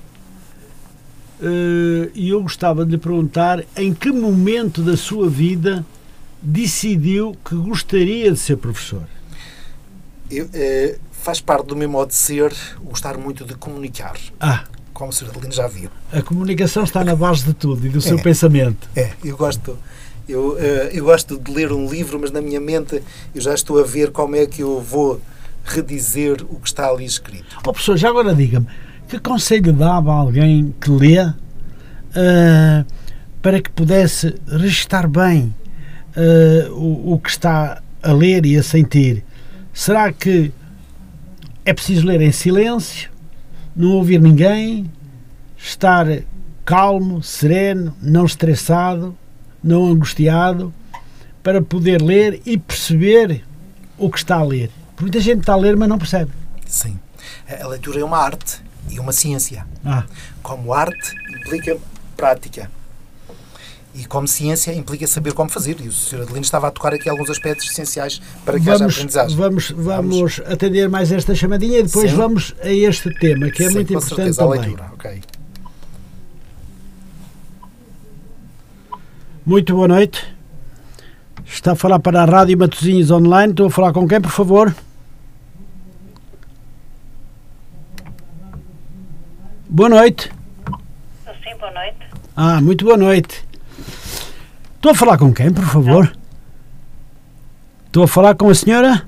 e eu gostava de lhe perguntar em que momento da sua vida decidiu que gostaria de ser professor? Eu, eh, faz parte do meu modo de ser gostar muito de comunicar. Ah, Como o Sr. Adelino já viu. a comunicação está na base de tudo e do seu É. pensamento. É, eu gosto. Eu, eh, eu gosto de ler um livro, mas na minha mente eu já estou a ver como é que eu vou redizer o que está ali escrito. Ó professor, já agora diga-me, que conselho dava a alguém que lê ah, para que pudesse registar bem ah, o, o que está a ler e a sentir? Será que é preciso ler em silêncio, não ouvir ninguém, estar calmo, sereno, não estressado, não angustiado, para poder ler e perceber o que está a ler? Porque muita gente está a ler, mas não percebe. Sim. A leitura é uma arte e uma ciência. Ah, Como arte implica prática. E como ciência implica saber como fazer. E o Sr. Adelino estava a tocar aqui alguns aspectos essenciais para que haja vamos, aprendizagem. vamos, vamos atender mais esta chamadinha e depois Sim. vamos a este tema, que é Sim, muito importante certeza, a também. leitura. ok. Muito boa noite. Está a falar para a Rádio Matosinhos Online. Estou a falar com quem, por favor? Boa noite. Sim, boa noite. Ah, muito boa noite. Estou a falar com quem, por favor? Estou a falar com a senhora?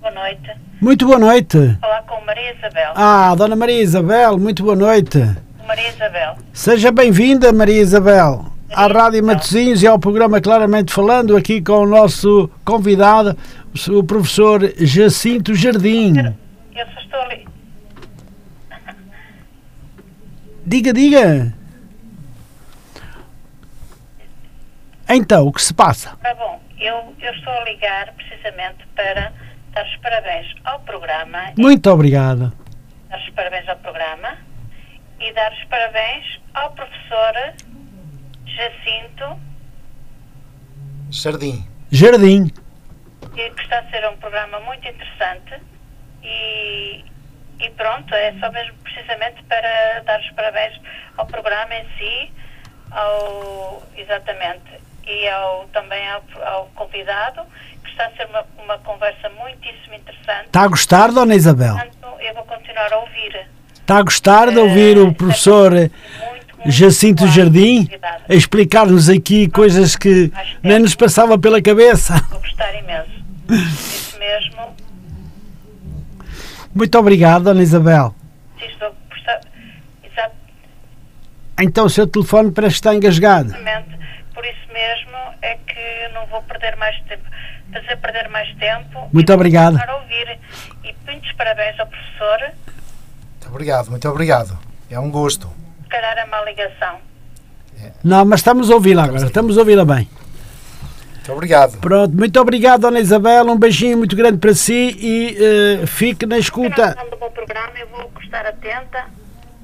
Boa noite. Muito boa noite. Falar com Maria Isabel. Ah, Dona Maria Isabel, muito boa noite. Maria Isabel. Seja bem-vinda, Maria Isabel, à Rádio Matosinhos e ao programa Claramente Falando, aqui com o nosso convidado, o professor Jacinto Jardim. Eu só estou ali. Diga, diga. Então, o que se passa? Tá bom. Eu, eu estou a ligar precisamente para dar os parabéns ao programa, Muito obrigado. dar os parabéns ao programa e dar os parabéns ao professor Jacinto, Jardim. Jardim. que está a ser um programa muito interessante e, e pronto, é só mesmo precisamente para dar os parabéns ao programa em si, ao, exatamente, e ao, também ao, ao convidado, que está a ser uma, uma conversa muitíssimo interessante. Está a gostar, Dona Isabel? Portanto, eu vou continuar a ouvir. Está a gostar de ouvir o professor Muito, muito Jacinto Jardim a explicar-nos aqui coisas que nem nos passava pela cabeça? Vou gostar imenso. Isso mesmo, Muito obrigado, Dona Isabel. se estou exatamente. Então o seu telefone parece estar engasgado. Exatamente. Por isso mesmo é que não vou perder mais tempo, fazer perder mais tempo. Muito obrigado. Para ouvir. E muitos parabéns ao professor. Muito obrigado, muito obrigado. É um gosto. Se calhar é má ligação. Não, mas estamos a ouvi-la agora, estamos a ouvi-la bem. Muito obrigado. Pronto, muito obrigado, Dona Isabel. Um beijinho muito grande para si e eh, fique na escuta. No do meu programa eu vou estar atenta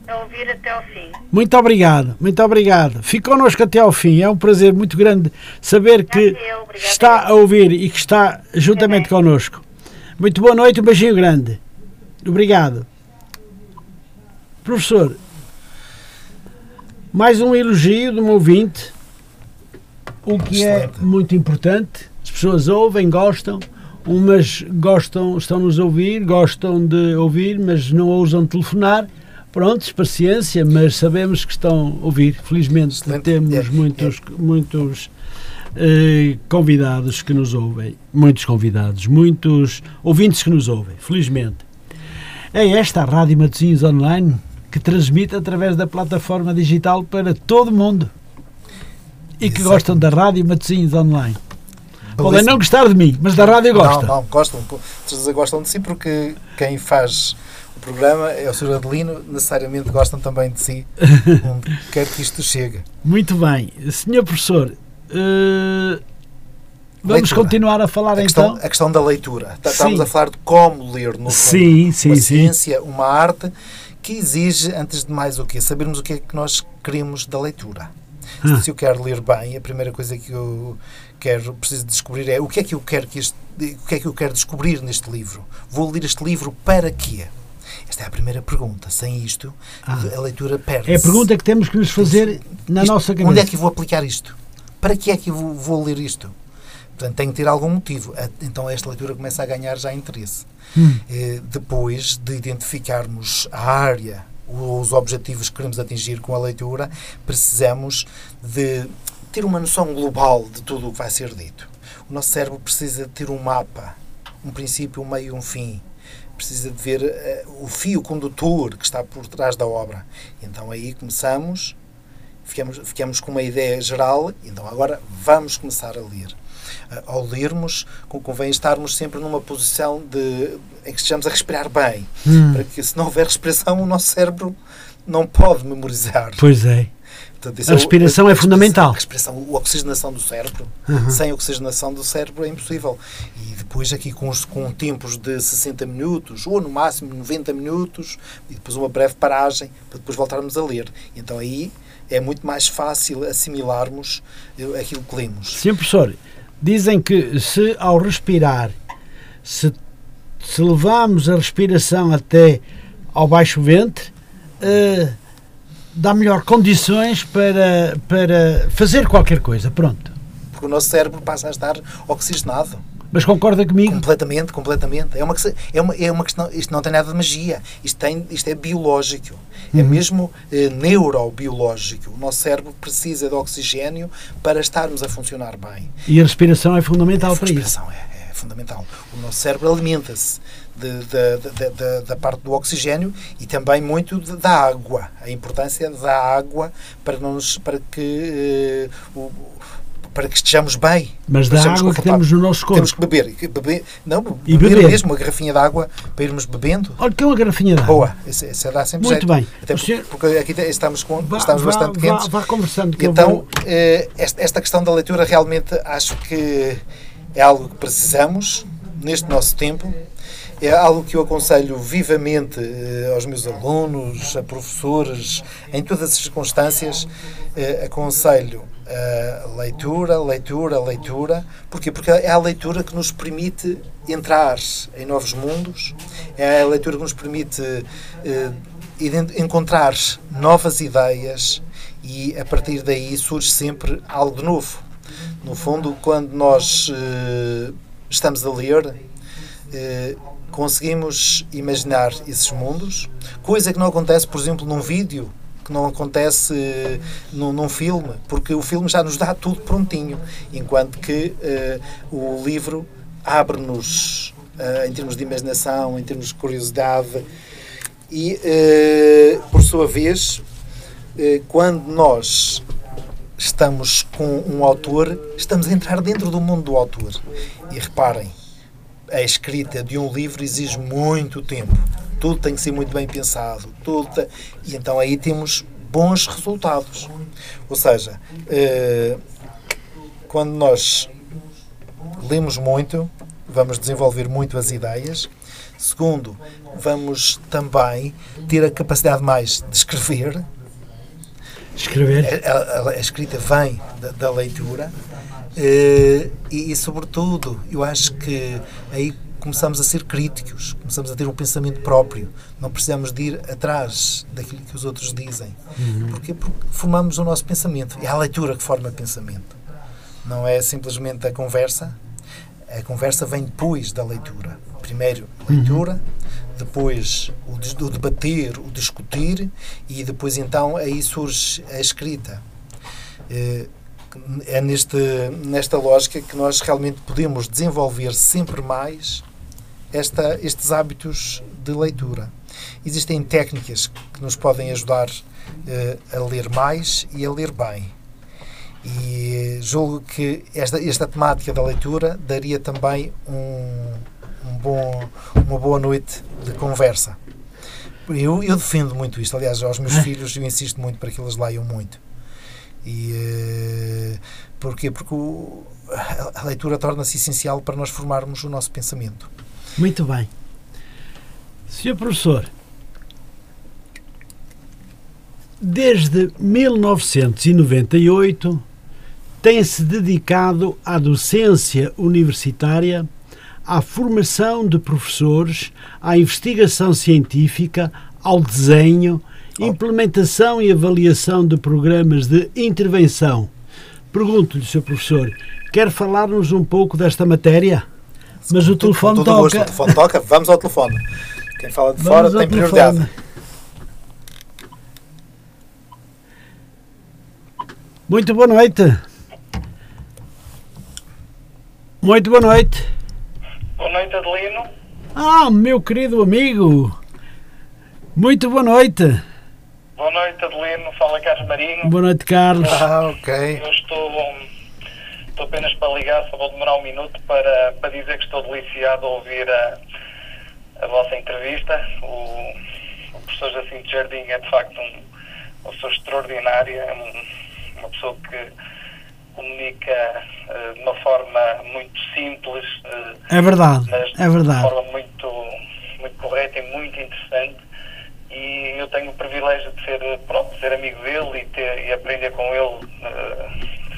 a ouvir até ao fim. Muito obrigado, muito obrigado. Fique connosco até ao fim. É um prazer muito grande saber que eu, está a ouvir e que está juntamente connosco. Muito boa noite, um beijinho grande. Obrigado. Professor, mais um elogio de um ouvinte, o que é Excelente. muito importante. As pessoas ouvem, gostam, umas gostam, estão-nos a ouvir, gostam de ouvir, mas não ousam telefonar. Prontos, paciência, mas sabemos que estão a ouvir. Felizmente Excelente. temos É, muitos, muitos eh, convidados que nos ouvem. Muitos convidados, muitos ouvintes que nos ouvem, felizmente. É esta a Rádio Matosinhos Online que transmite através da plataforma digital para todo o mundo. E que Exato. gostam da Rádio Matosinhos Online. Podem Belíssimo. não gostar de mim, mas da rádio gostam. Não, não, gostam. Certeza gostam de si porque quem faz o programa é o Sr. Adelino, necessariamente gostam também de si, onde quer que isto chegue. Muito bem. Senhor professor, eh, vamos Leitura. continuar a falar A questão, então? a questão da leitura. Tá- Estamos a falar de como ler no fundo. Sim, sim, uma sim. ciência, uma arte que exige, antes de mais, o quê? Sabermos o que é que nós queremos da leitura. Ah. Se eu quero ler bem, a primeira coisa que eu quero, preciso descobrir é o que é que eu quero que este, o que é que eu quero descobrir neste livro. Vou ler este livro para quê? Esta é a primeira pergunta. Sem isto, Ah. a leitura perde. É a pergunta que temos que nos fazer na Isto- nossa Onde cabeça. é que eu vou aplicar isto? Para que é que eu vou, vou ler isto? Portanto, tem que ter algum motivo. Então, esta leitura começa a ganhar já interesse. Hum. Eh, depois de identificarmos a área, os objetivos que queremos atingir com a leitura, precisamos de ter uma noção global de tudo o que vai ser dito. O nosso cérebro precisa de ter um mapa, um princípio, um meio e um fim. Precisa de ver uh, o fio condutor que está por trás da obra. Então aí começamos, ficamos, ficamos com uma ideia geral, então agora vamos começar a ler. Uh, ao lermos, convém estarmos sempre numa posição de, em que estejamos a respirar bem, hum. para que se não houver respiração, o nosso cérebro não pode memorizar. Pois é. Portanto, a respiração é, o, é fundamental. A respiração, a oxigenação do cérebro. Uhum. Sem oxigenação do cérebro é impossível. E depois aqui com, com tempos de 60 minutos, ou no máximo 90 minutos, e depois uma breve paragem, para depois voltarmos a ler. Então aí é muito mais fácil assimilarmos eh, aquilo que lemos. Sim, professor. Dizem que se ao respirar, se, se levarmos a respiração até ao baixo ventre, uh, dá melhor condições para, para fazer qualquer coisa. Pronto. Porque o nosso cérebro passa a estar oxigenado. Mas concorda comigo? Completamente, completamente. É uma, é uma, é uma questão. Isto não tem nada de magia. Isto, tem, isto é biológico. É uhum. É mesmo eh, neurobiológico. O nosso cérebro precisa de oxigênio para estarmos a funcionar bem. E a respiração é fundamental a para isso. A respiração é, é fundamental. O nosso cérebro alimenta-se de, de, de, da parte do oxigênio e também muito da água. A importância da água para, nos, para que uh, o, para que estejamos bem. Mas da água que temos no nosso corpo. Temos que beber. beber não, e beber, beber, mesmo uma garrafinha de água para irmos bebendo. Olha que é uma garrafinha de água. Boa, essa, dá sempre Muito jeito. bem. Até senhor... porque aqui estamos, com, vá, estamos vá, bastante vá, quentes. Vá, conversando. então, vou... Eh, esta, esta questão da leitura realmente acho que é algo que precisamos neste nosso tempo é algo que eu aconselho vivamente eh, aos meus alunos, a professores, em todas as circunstâncias. Eh, aconselho a leitura, leitura, leitura. Porquê? Porque é a leitura que nos permite entrar em novos mundos, é a leitura que nos permite eh, encontrar novas ideias e a partir daí surge sempre algo novo. No fundo, quando nós estamos a ler, conseguimos imaginar esses mundos, coisa que não acontece, por exemplo, num vídeo, que não acontece uh, num, num, filme, porque o filme já nos dá tudo prontinho, enquanto que uh, o livro abre-nos uh, em termos de imaginação, em termos de curiosidade, e por sua vez, quando nós estamos com um autor, estamos a entrar dentro do mundo do autor. E reparem, a escrita de um livro exige muito tempo. Tudo tem que ser muito bem pensado. Tudo E então aí temos bons resultados. Ou seja, eh, quando nós lemos muito, vamos desenvolver muito as ideias. Segundo, vamos também ter a capacidade mais de escrever. Escrever? A, a, a escrita vem da, da leitura Uh, e, e, sobretudo, eu acho que aí começamos a ser críticos, começamos a ter um pensamento próprio. Não precisamos de ir atrás daquilo que os outros dizem. Uhum. Porquê? Porque formamos o nosso pensamento. É a leitura que forma pensamento. Não é simplesmente a conversa. A conversa vem depois da leitura. Primeiro, leitura, uhum. Depois o, o debater, o discutir e depois então aí surge a escrita. Uh, é neste, nesta lógica que nós realmente podemos desenvolver sempre mais esta, estes hábitos de leitura. Existem técnicas que nos podem ajudar uh, a ler mais e a ler bem. E julgo que esta, esta temática da leitura daria também um bom, uma boa noite de conversa. Eu, eu defendo muito isto. Aliás, aos meus filhos eu insisto muito para que eles leiam muito. E uh, porquê? Porque o, a leitura torna-se essencial para nós formarmos o nosso pensamento. Muito bem. Senhor professor, desde 1998 tem-se dedicado à docência universitária, à formação de professores, à investigação científica, ao desenho implementação e avaliação de programas de intervenção Pergunto-lhe, Sr. Professor, quer falar-nos um pouco desta matéria? Mas o telefone toca. gosto, o telefone toca. Vamos ao telefone. Quem fala de Vamos fora tem telefone. prioridade. Muito boa noite. Muito boa noite. Boa noite, Adelino. Ah, meu querido amigo. Muito boa noite. Boa noite, Adelino. Fala Carlos Marinho. Boa noite, Carlos. Ah, ok. Eu estou, estou apenas para ligar, só vou demorar um minuto para, para dizer que estou deliciado a ouvir a, a vossa entrevista. O, o professor Jacinto Jardim é de facto um, uma pessoa extraordinária, um- uma pessoa que comunica eh, de uma forma muito simples, eh, É verdade, mas é de verdade. forma muito, muito correta e muito interessante. E eu tenho o privilégio de ser, pronto, de ser amigo dele e, ter, e aprender com ele eh,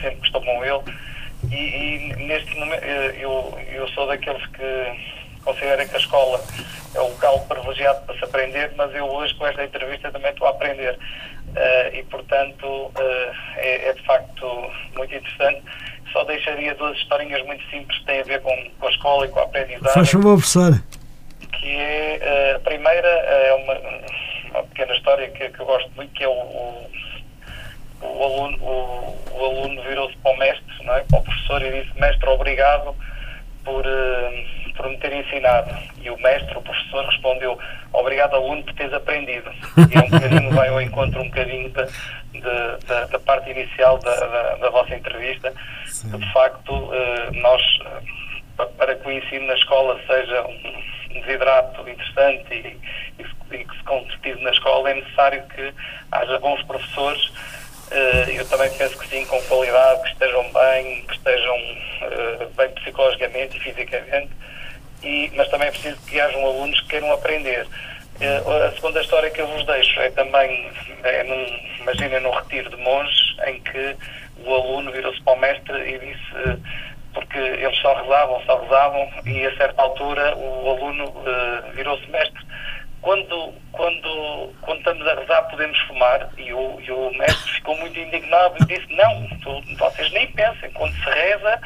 sempre que estou com ele. E, e neste momento eu, eu sou daqueles que considera que a escola é o local privilegiado para se aprender, mas eu hoje com esta entrevista também estou a aprender. Eh, e portanto eh, é, é de facto muito interessante. Só deixaria duas historinhas muito simples que têm a ver com, com a escola e com a aprendizagem Faz favor, professor. que é eh, a primeira é uma, uma pequena história que, que eu gosto muito, que é o, o, o aluno, o, o aluno virou-se para o mestre, não é? para o professor e disse, mestre, obrigado por, por me ter ensinado. E o mestre, o professor, respondeu, obrigado aluno por teres aprendido. E é um bocadinho, vai ao encontro um bocadinho da, da, da parte inicial da, da, da vossa entrevista, que de facto eh, nós, pa- para que o ensino na escola seja um desidrato interessante e, e, e que se concretize na escola, é necessário que haja bons professores. Eh, eu também penso que sim, com qualidade, que estejam bem, que estejam eh, bem psicologicamente e fisicamente, e, mas também é preciso que hajam alunos que queiram aprender. Eh, a segunda história que eu vos deixo é também, é num, imagina num retiro de monges, em que o aluno virou-se para o mestre e disse, porque eles só rezavam, só rezavam, e a certa altura o aluno eh, virou-se mestre. Quando, quando, quando estamos a rezar podemos fumar e o, e o mestre ficou muito indignado e disse não, tu- vocês nem pensem, quando se reza,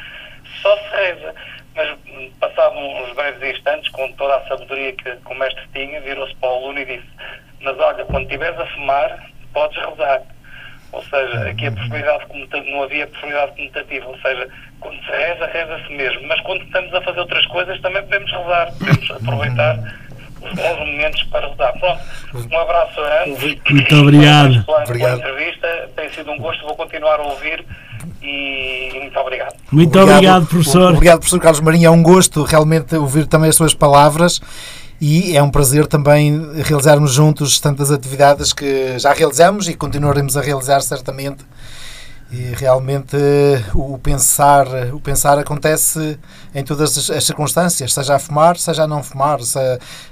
só se reza. Mas passavam uns breves instantes, com toda a sabedoria que, que o mestre tinha, virou-se para o aluno e disse mas olha, quando estiveres a fumar, podes rezar. Ou seja, aqui a possibilidade comutativa, não havia possibilidade comutativa, ou seja, quando se reza, reza-se mesmo. Mas quando estamos a fazer outras coisas, também podemos rezar, podemos aproveitar os bons momentos para rezar. Pronto, um abraço. Muito obrigado. Parabéns pela- Obrigado. Pela entrevista, tem sido um gosto, vou continuar a ouvir e, muito obrigado. Muito obrigado, professor. Obrigado, professor Carlos Marinho. É um gosto realmente ouvir também as suas palavras e é um prazer também realizarmos juntos tantas atividades que já realizamos e continuaremos a realizar certamente. E realmente eh, o pensar, o pensar acontece em todas as- as circunstâncias, seja a fumar, seja a não fumar, se-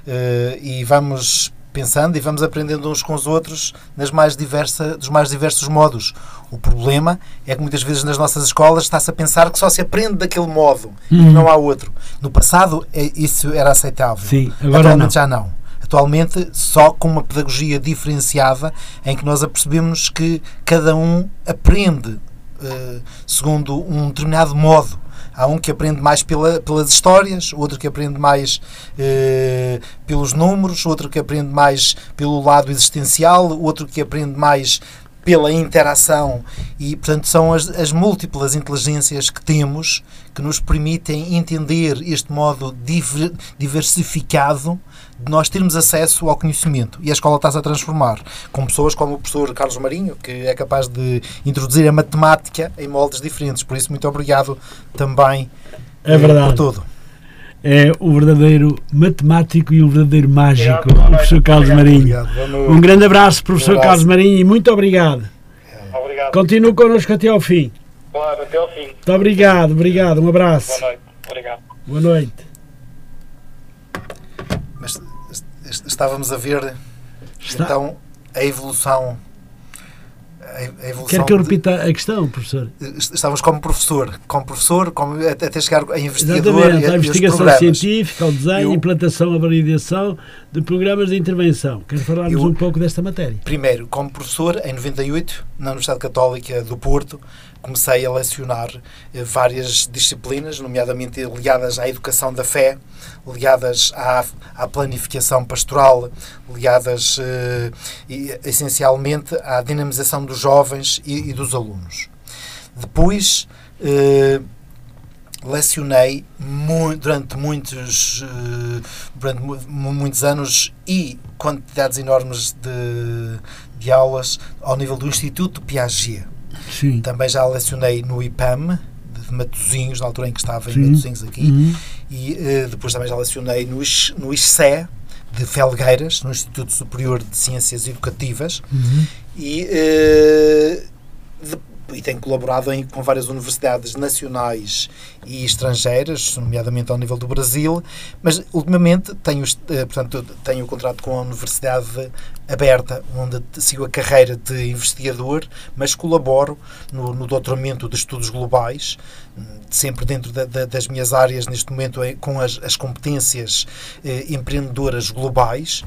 eh, e vamos pensando e vamos aprendendo uns com os outros nas mais diversa, dos mais diversos modos. O problema é que muitas vezes nas nossas escolas está-se a pensar que só se aprende daquele modo e que Uhum. não há outro. No passado é- isso era aceitável. Sim, agora Atualmente não. já não. Atualmente só com uma pedagogia diferenciada em que nós apercebemos que cada um aprende eh, segundo um determinado modo. Há um que aprende mais pela- pelas histórias, outro que aprende mais eh, pelos números, outro que aprende mais pelo lado existencial, outro que aprende mais pela interação e, portanto, são as, as múltiplas inteligências que temos que nos permitem entender este modo diver- diversificado de nós termos acesso ao conhecimento. E a escola está-se a transformar com pessoas como o professor Carlos Marinho, que é capaz de introduzir a matemática em moldes diferentes. Por isso, muito obrigado também É eh, verdade. por tudo. É o verdadeiro matemático e o verdadeiro mágico, Obrigado, o professor Carlos Obrigado. Marinho. Obrigado. Vamos- Um grande abraço, professor abraço. Carlos Marinho, e muito obrigado. Obrigado. Continue connosco até ao fim. Claro, até ao fim. Muito obrigado, obrigado. Um abraço. Boa noite. Obrigado. Boa noite. Mas est- est- estávamos a ver Está- então a evolução a evolução. Quer que eu repita a questão, professor? Estávamos como professor, como professor, como, até chegar a investigador. Exatamente, e, a investigação científica, ao desenho, eu, implantação, a validação de programas de intervenção. Quer falar-nos um pouco desta matéria? Primeiro, como professor, em 98, na Universidade Católica do Porto, comecei a lecionar eh, várias disciplinas, nomeadamente ligadas à educação da fé, ligadas à, à planificação pastoral, ligadas eh, essencialmente à dinamização dos jovens e, e dos alunos. Depois, eh, lecionei mu durante muitos uh, durante mu muitos anos e quantidades enormes de, de aulas ao nível do Instituto Piaget Sim. Também já lecionei no IPAM, de Matosinhos, na altura em que estava em Sim. Matosinhos aqui. Uhum. E uh, depois também já lecionei no, no ISCE, de Felgueiras, no Instituto Superior de Ciências Educativas. Uhum. E uh, de, e tem colaborado em, com várias universidades nacionais e estrangeiras, nomeadamente ao nível do Brasil, mas ultimamente tenho, eh, portanto, tenho o contrato com a Universidade Aberta, onde sigo a carreira de investigador, mas colaboro no, no doutoramento de estudos globais, sempre dentro da, da, das minhas áreas, neste momento, com as, as competências eh, empreendedoras globais.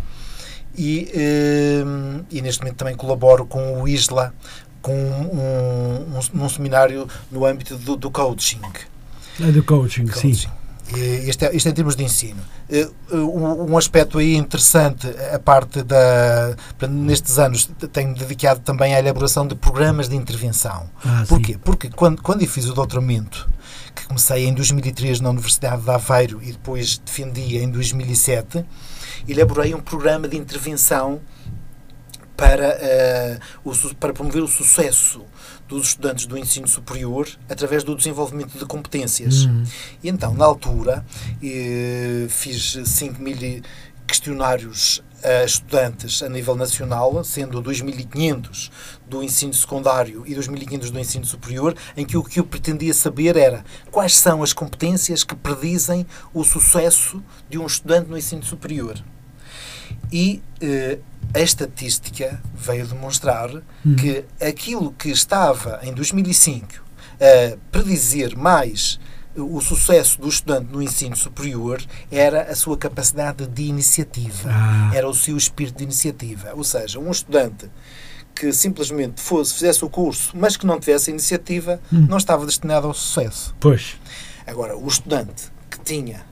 E, eh, e, neste momento também colaboro com o ISLA, com um, um, um seminário no âmbito do, do coaching. É do coaching, coaching. sim. Isto é, isto é em termos de ensino. Um aspecto aí interessante, a parte da. Nestes anos, tenho dedicado também à elaboração de programas de intervenção. Ah, Porquê? Sim. Porque quando, quando eu fiz o doutoramento, que comecei em 2003 na Universidade de Aveiro e depois defendi em 2007, elaborei um programa de intervenção para, uh, o, para promover o sucesso dos estudantes do ensino superior através do desenvolvimento de competências. Uhum. E então, na altura, eh, fiz 5 mil questionários a estudantes a nível nacional, sendo 2.500 do ensino secundário e 2.500 do ensino superior, em que o que eu pretendia saber era quais são as competências que predizem o sucesso de um estudante no ensino superior. E eh, a estatística veio demonstrar hum. que aquilo que estava em 2005 a predizer mais o sucesso do estudante no ensino superior era a sua capacidade de iniciativa, ah. era o seu espírito de iniciativa. Ou seja, um estudante que simplesmente fosse, fizesse o curso, mas que não tivesse iniciativa, hum. não estava destinado ao sucesso. Pois. Agora, o estudante que tinha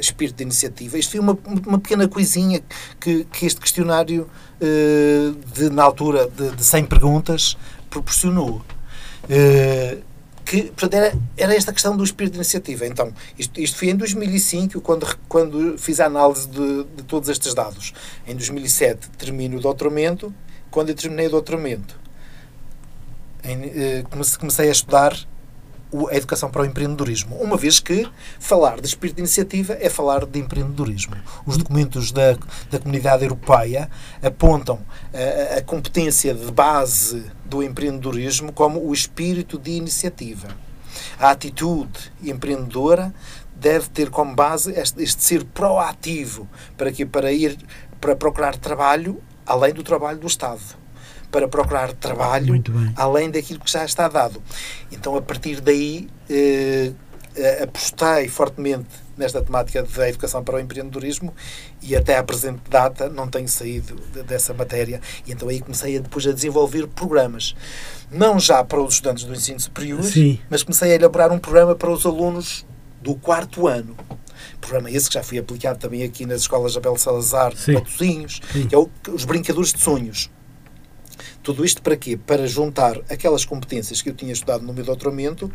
espírito de iniciativa. Isto foi uma, uma pequena coisinha que, que este questionário, uh, de, na altura de, de 100 perguntas, proporcionou. Uh, que, portanto, era, era esta questão do espírito de iniciativa. Então, isto, isto foi em 2005, quando, quando fiz a análise de, de todos estes dados. Em 2007 termino o doutoramento. Quando eu terminei o doutoramento, em, uh, comecei a estudar a educação para o empreendedorismo, uma vez que falar de espírito de iniciativa é falar de empreendedorismo. Os documentos da, da comunidade europeia apontam a, a competência de base do empreendedorismo como o espírito de iniciativa. A atitude empreendedora deve ter como base este, este ser proativo para que para ir para procurar trabalho além do trabalho do Estado para procurar trabalho além daquilo que já está dado. Então, a partir daí, eh, eh, apostei fortemente nesta temática da educação para o empreendedorismo e até à presente data não tenho saído de, dessa matéria. E então aí comecei a, depois a desenvolver programas, não já para os estudantes do ensino superior, Sim. mas comecei a elaborar um programa para os alunos do quarto ano programa esse que já foi aplicado também aqui nas escolas Abel Salazar, Matosinhos, que é o, os brincadores de sonhos. Tudo isto para quê? Para juntar aquelas competências que eu tinha estudado no meu doutoramento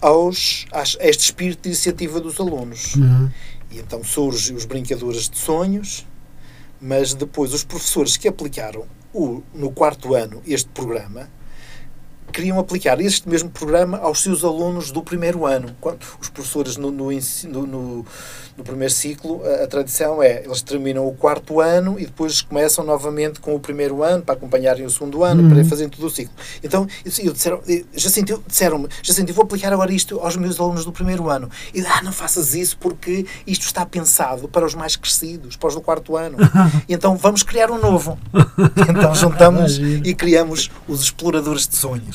aos, a este espírito de iniciativa dos alunos. Uhum. E então surgem os brincadores de sonhos, mas depois os professores que aplicaram o, no quarto ano este programa queriam aplicar este mesmo programa aos seus alunos do primeiro ano. Quando os professores no, no, ensino, no, no primeiro ciclo, a, a, tradição é eles terminam o quarto ano e depois começam novamente com o primeiro ano para acompanharem o segundo ano, uhum. para fazerem todo o ciclo. Então, eu, disseram, já senti, disseram-me, já senti, vou aplicar agora isto aos meus alunos do primeiro ano. E, ah, não faças isso porque isto está pensado para os mais crescidos, para os do quarto ano. e então vamos criar um novo. Então juntamos e criamos os exploradores de sonhos.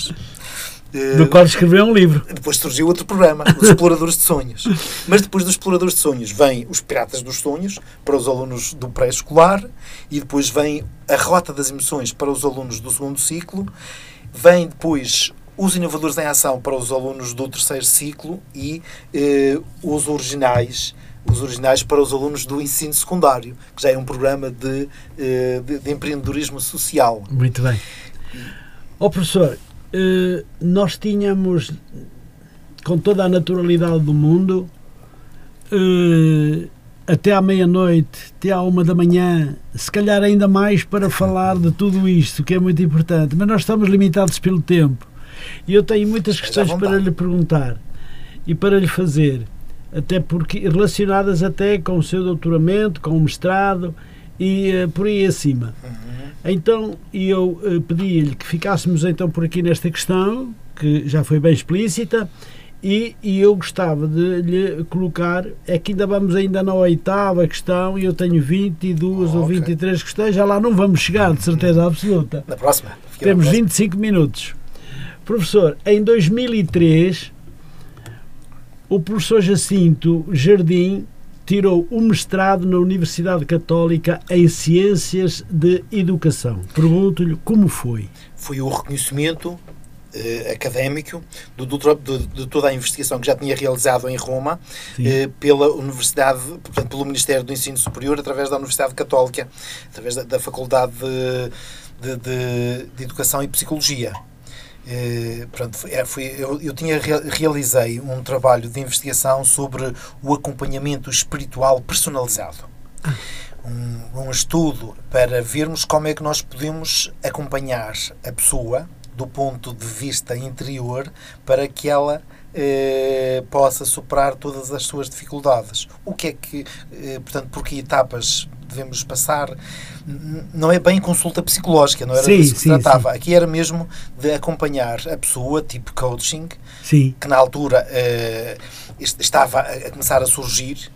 Do qual escreveu um livro. Depois surgiu outro programa, Os Exploradores de Sonhos. Mas depois dos Exploradores de Sonhos vem Os Piratas dos Sonhos, para os alunos do pré-escolar, e depois vem A Rota das Emoções para os alunos do segundo ciclo, vem depois Os Inovadores em Ação para os alunos do terceiro ciclo e eh, Os Originais os originais para os alunos do ensino secundário, que já é um programa de, eh, de, de empreendedorismo social. Muito bem. Ó oh, professor, eh, nós tínhamos, com toda a naturalidade do mundo, eh, até à meia-noite, até à uma da manhã, se calhar ainda mais para falar de tudo isto, que é muito importante, mas nós estamos limitados pelo tempo. E eu tenho muitas questões para lhe perguntar e para lhe fazer, até porque relacionadas até com o seu doutoramento, com o mestrado e uh, por aí acima. Uhum. Então eu uh, pedi-lhe que ficássemos então por aqui nesta questão, que já foi bem explícita, e, e, eu gostava de lhe colocar, é que ainda vamos ainda na oitava questão e eu tenho 22 oh, ou 23 okay. questões, já lá não vamos chegar, de certeza absoluta. Na próxima. Temos 25 minutos. Professor, em 2003, o professor Jacinto Jardim tirou o mestrado na Universidade Católica em Ciências de Educação. Pergunto-lhe como foi. Foi o reconhecimento eh, académico do, do, de, de, toda a investigação que já tinha realizado em Roma eh, pela Universidade, portanto, pelo Ministério do Ensino Superior, através da Universidade Católica, através da, da Faculdade de, de, de Educação e Psicologia. Eh, pronto, é, foi, eu, eu tinha realizei um trabalho de investigação sobre o acompanhamento espiritual personalizado. Um, um, estudo para vermos como é que nós podemos acompanhar a pessoa do ponto de vista interior para que ela eh, possa superar todas as suas dificuldades. O que é que, eh, portanto, por que etapas devemos passar? Não é bem consulta psicológica, não era sim, disso que se tratava. Sim. Aqui era mesmo de acompanhar a pessoa, tipo coaching, sim. que na altura eh, estava a começar a surgir.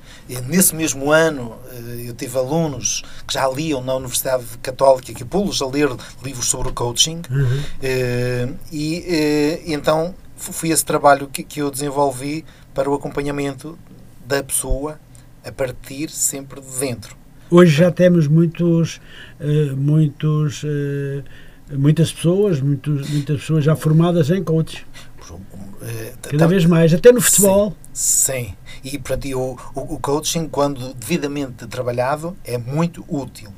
Nesse mesmo ano, eu tive alunos que já liam na Universidade Católica, que pô-los a ler livros sobre o coaching, uhum. E então foi esse trabalho que, que eu desenvolvi para o acompanhamento da pessoa a partir sempre de dentro. Hoje já temos muitos, uh, muitos, uh, muitas pessoas, muitos, muitas pessoas já formadas em coaches. Uh, Cada tá, vez mais, até no futebol. Sim, sim. E, portanto, e o, o, o coaching, quando devidamente trabalhado, é muito útil.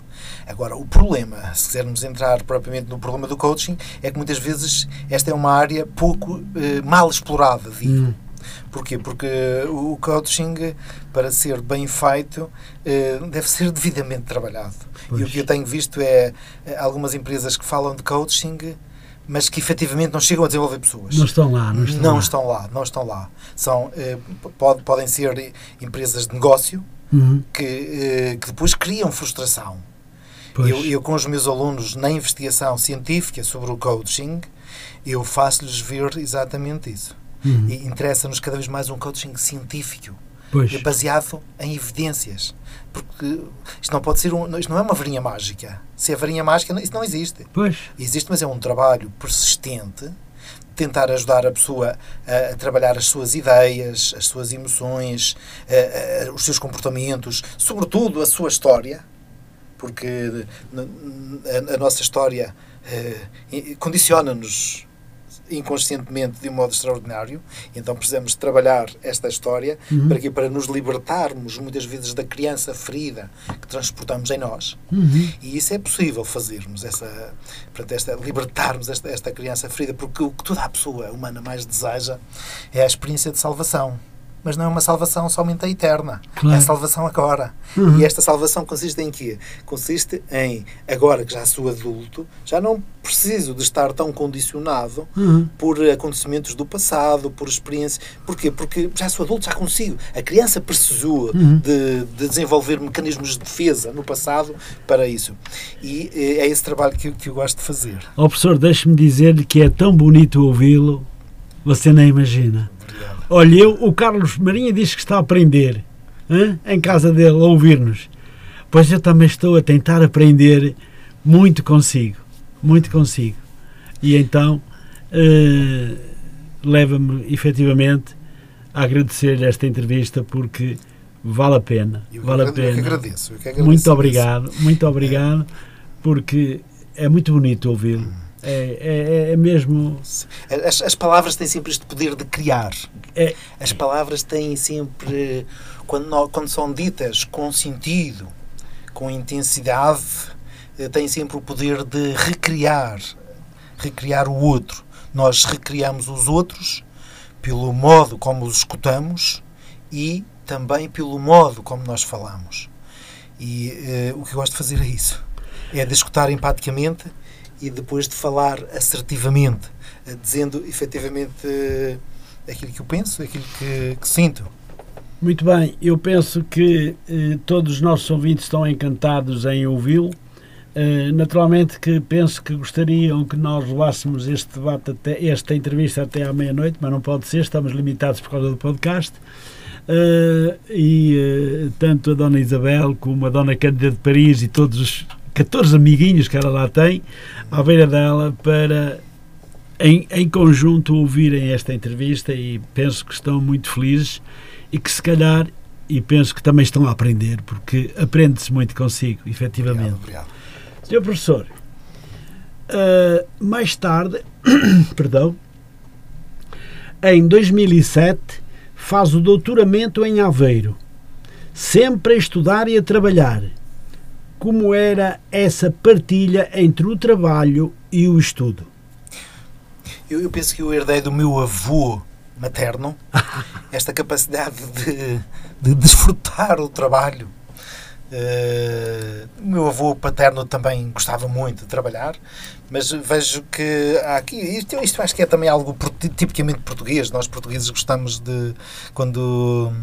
Agora, o problema, se quisermos entrar propriamente no problema do coaching, é que muitas vezes esta é uma área pouco eh, mal explorada, digo. Hum. Porquê? Porque o coaching, para ser bem feito, eh, deve ser devidamente trabalhado. Pois. E o que eu tenho visto é eh, algumas empresas que falam de coaching, mas que efetivamente não chegam a desenvolver pessoas. Não estão lá. Não estão, não lá. estão lá. Não estão lá. São, eh, pode, podem ser empresas de negócio uhum. que, que depois criam frustração. Eu, eu, com os meus alunos na investigação científica sobre o coaching, eu faço-lhes ver exatamente isso. Uhum. E interessa-nos cada vez mais um coaching científico, pois. baseado em evidências. Porque isto não pode ser um, isto não é uma varinha mágica. Se é varinha mágica, isso não existe. Pois. Existe, mas é um trabalho persistente tentar ajudar a pessoa a, a, trabalhar as suas ideias, as suas emoções, a, os seus comportamentos, sobretudo a sua história, porque a, a nossa história eh, condiciona-nos inconscientemente de um modo extraordinário, então precisamos trabalhar esta história uhum. para que para nos libertarmos muitas vezes da criança ferida que transportamos em nós. Uhum. E isso é possível fazermos essa, portanto, esta libertarmos esta, esta criança ferida, porque o que toda a pessoa humana mais deseja é a experiência de salvação. Mas não é uma salvação somente a eterna. Claro. É a salvação agora. Uhum. E esta salvação consiste em quê? Consiste em, agora que já sou adulto, já não preciso de estar tão condicionado Uhum. por acontecimentos do passado, por experiência. Porquê? Porque já sou adulto, já consigo. A criança precisou Uhum. de, de desenvolver mecanismos de defesa no passado para isso. E eh, é esse trabalho que, eu- que eu gosto de fazer. Ó professor, deixe-me dizer-lhe que é tão bonito ouvi-lo, você nem imagina. Olha, eu, o Carlos Marinha diz que está a aprender hã? em casa dele, a ouvir-nos. Pois eu também estou a tentar aprender muito consigo. Muito consigo. E então eh, leva-me efetivamente a agradecer esta entrevista porque vale a pena. Eu Vale a agrade- eu pena. agradeço. eu que agradeço Muito isso. obrigado, muito obrigado, porque é muito bonito ouvi-lo. É, é, é mesmo. As, as palavras têm sempre este poder de criar. É. As palavras têm sempre, quando, quando são ditas com sentido, com intensidade, eh, têm sempre o poder de recriar, recriar o outro. Nós recriamos os outros pelo modo como os escutamos e também pelo modo como nós falamos. E eh, o que eu gosto de fazer é isso. É de escutar empaticamente e depois de falar assertivamente, eh, dizendo efetivamente eh, aquilo que eu penso, aquilo que, que sinto. Muito bem, eu penso que eh, todos os nossos ouvintes estão encantados em ouvi-lo. Eh, naturalmente que penso que gostariam que nós levássemos este debate até, esta entrevista até à meia-noite, mas não pode ser, estamos limitados por causa do podcast. Eh, e eh, tanto a Dona Isabel como a Dona Cândida de Paris e todos os 14 amiguinhos que ela lá tem à beira dela para em, em conjunto ouvirem esta entrevista e penso que estão muito felizes e que se calhar e penso que também estão a aprender porque aprende-se muito consigo, efetivamente. Obrigado, obrigado. Senhor professor, ah, mais tarde, perdão, em 2007 faz o doutoramento em Aveiro, sempre a estudar e a trabalhar. Como era essa partilha entre o trabalho e o estudo? Eu, eu penso que eu herdei do meu avô materno esta capacidade de, de desfrutar o trabalho. Eh, o meu avô paterno também gostava muito de trabalhar, mas vejo que há aqui, isto, isto acho que é também algo tipicamente português. Nós portugueses gostamos de, quando,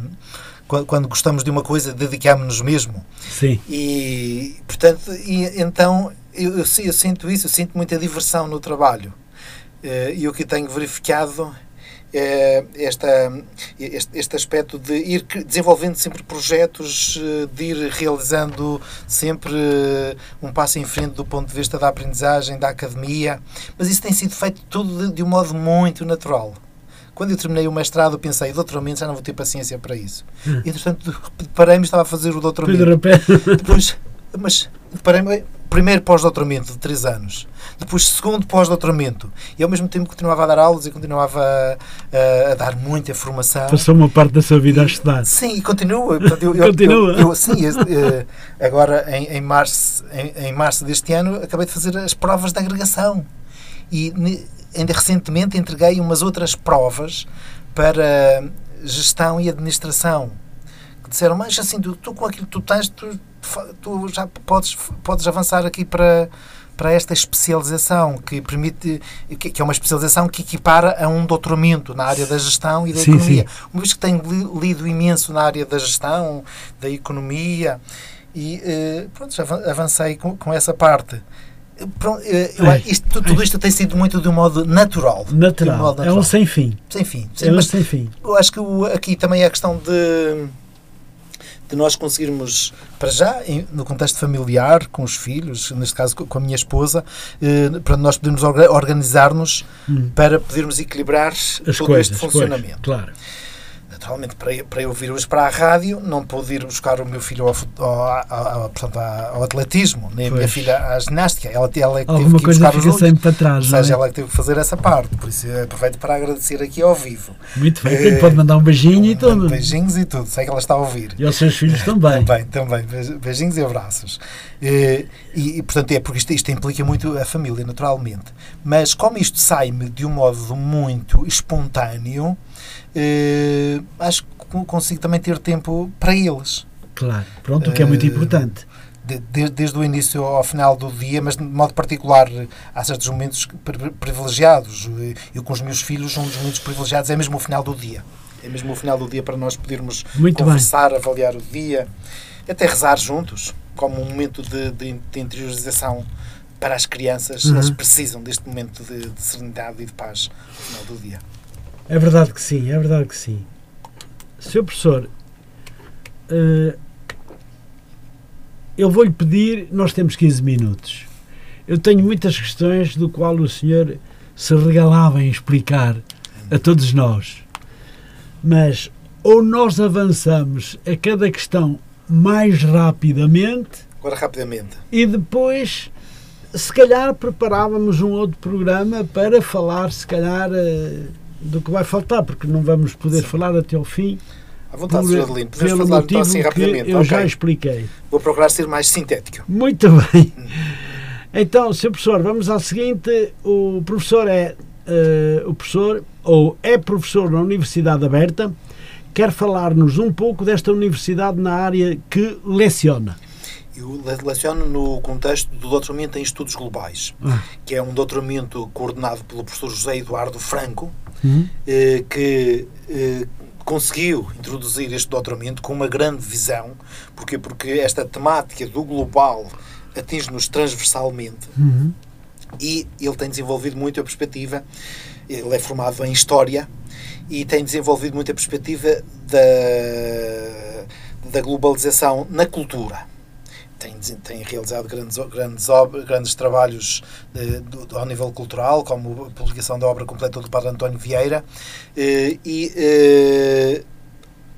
quando, quando gostamos de uma coisa, dedicamos-nos mesmo. Sim, E, portanto, e, então eu, eu, eu sinto isso, eu sinto muita diversão no trabalho. Eh, E o que tenho verificado é esta, este, este aspecto de ir desenvolvendo sempre projetos, eh, de ir realizando sempre eh, um passo em frente do ponto de vista da aprendizagem, da academia, mas isso tem sido feito tudo de, de um modo muito natural. Quando eu terminei o mestrado, pensei, doutoramento, já não vou ter paciência para isso. E, entretanto, parei-me e estava a fazer o doutoramento. Depois, mas parei primeiro pós-doutoramento de 3 anos, depois segundo pós-doutoramento, e ao mesmo tempo continuava a dar aulas e continuava a, a- a dar muita formação. Passou uma parte da sua vida a estudar. Sim, e continua. Portanto, eu- Continua. eu- eu- sim, eh, agora em, em março, em, em março deste ano acabei de fazer as provas de agregação e ainda recentemente entreguei umas outras provas para gestão e administração que disseram, mas assim, tu, tu com aquilo que tu tens, tu, tu já podes, podes avançar aqui para, para esta especialização que permite, que, que é uma especialização que equipara a um doutoramento na área da gestão e da Sim, economia. Uma vez que tenho li- lido imenso na área da gestão, da economia, e eh, pronto, já avan- avancei com, com essa parte. Pronto, eh, eu É. isto, tudo isto tem sido muito de um modo natural. De um Natural. modo É um sem fim. Sem fim. Sim, É um sem fim. eu acho que o- aqui também é a questão de, de nós conseguirmos, para já, em- no contexto familiar, com os filhos, neste caso co- com a minha esposa, eh, para nós podermos orga- organizar-nos Hum. para podermos equilibrar As todo coisas. este pois, funcionamento. claro. Naturalmente, para, para eu vir hoje para a rádio, não pude ir buscar o meu filho ao, ao, ao- portanto, ao atletismo, nem a minha Pois. filha à ginástica. Ela, ela é que teve Alguma que ir coisa fica sempre para trás. Ou não é? seja, ela é que teve que fazer essa parte. Por isso, aproveito para agradecer aqui ao vivo. Muito bem. Eh, Pode mandar um beijinho e Mando tudo. Beijinhos e tudo. Sei que ela está a ouvir. E aos seus filhos também. Também, também. Beij- Beijinhos e abraços. Eh, E, e, portanto, é porque isto, isto implica muito a família, naturalmente. Mas como isto sai-me de um modo muito espontâneo, eh, acho que consigo também ter tempo para eles. Claro, pronto, o que é muito Uh, importante. De, de- desde o início ao final do dia, mas de modo particular há certos momentos pri- privilegiados. E Eu com os meus filhos, um dos momentos privilegiados é mesmo o final do dia. É mesmo o final do dia para nós podermos Muito bem. conversar, avaliar o dia, até rezar juntos, como um momento de, de- de interiorização para as crianças. Uhum. Elas precisam deste momento de, de serenidade e de paz no final do dia. É verdade que sim, é verdade que sim. Senhor professor, eh, eu vou-lhe pedir, nós temos 15 minutos. Eu tenho muitas questões do qual o senhor se regalava em explicar a todos nós. Mas ou nós avançamos a cada questão mais rapidamente Agora, rapidamente. e depois, se calhar, preparávamos um outro programa para falar, se calhar, eh, do que vai faltar, porque não vamos poder Sim. falar até ao fim, À vontade, Sr. Adelino. Podemos falar então assim rapidamente. eu Ok. já expliquei. Vou procurar ser mais sintético. Muito bem. Então, Sr. Professor, vamos ao seguinte. O professor é eh, o professor, ou é professor na Universidade Aberta, quer falar-nos um pouco desta universidade na área que leciona. Eu le- leciono no contexto do doutoramento em estudos globais, Ah. que é um doutoramento coordenado pelo professor José Eduardo Franco, Eh, que eh, conseguiu introduzir este doutoramento com uma grande visão, porque porque esta temática do global atinge-nos transversalmente Uhum. e ele tem desenvolvido muito a perspectiva, ele é formado em História e tem desenvolvido muito a perspectiva da, da globalização na cultura. Tem, tem realizado grandes, grandes, grandes trabalhos eh, do- do- ao nível cultural, como a publicação da obra completa do Padre António Vieira, eh, e eh,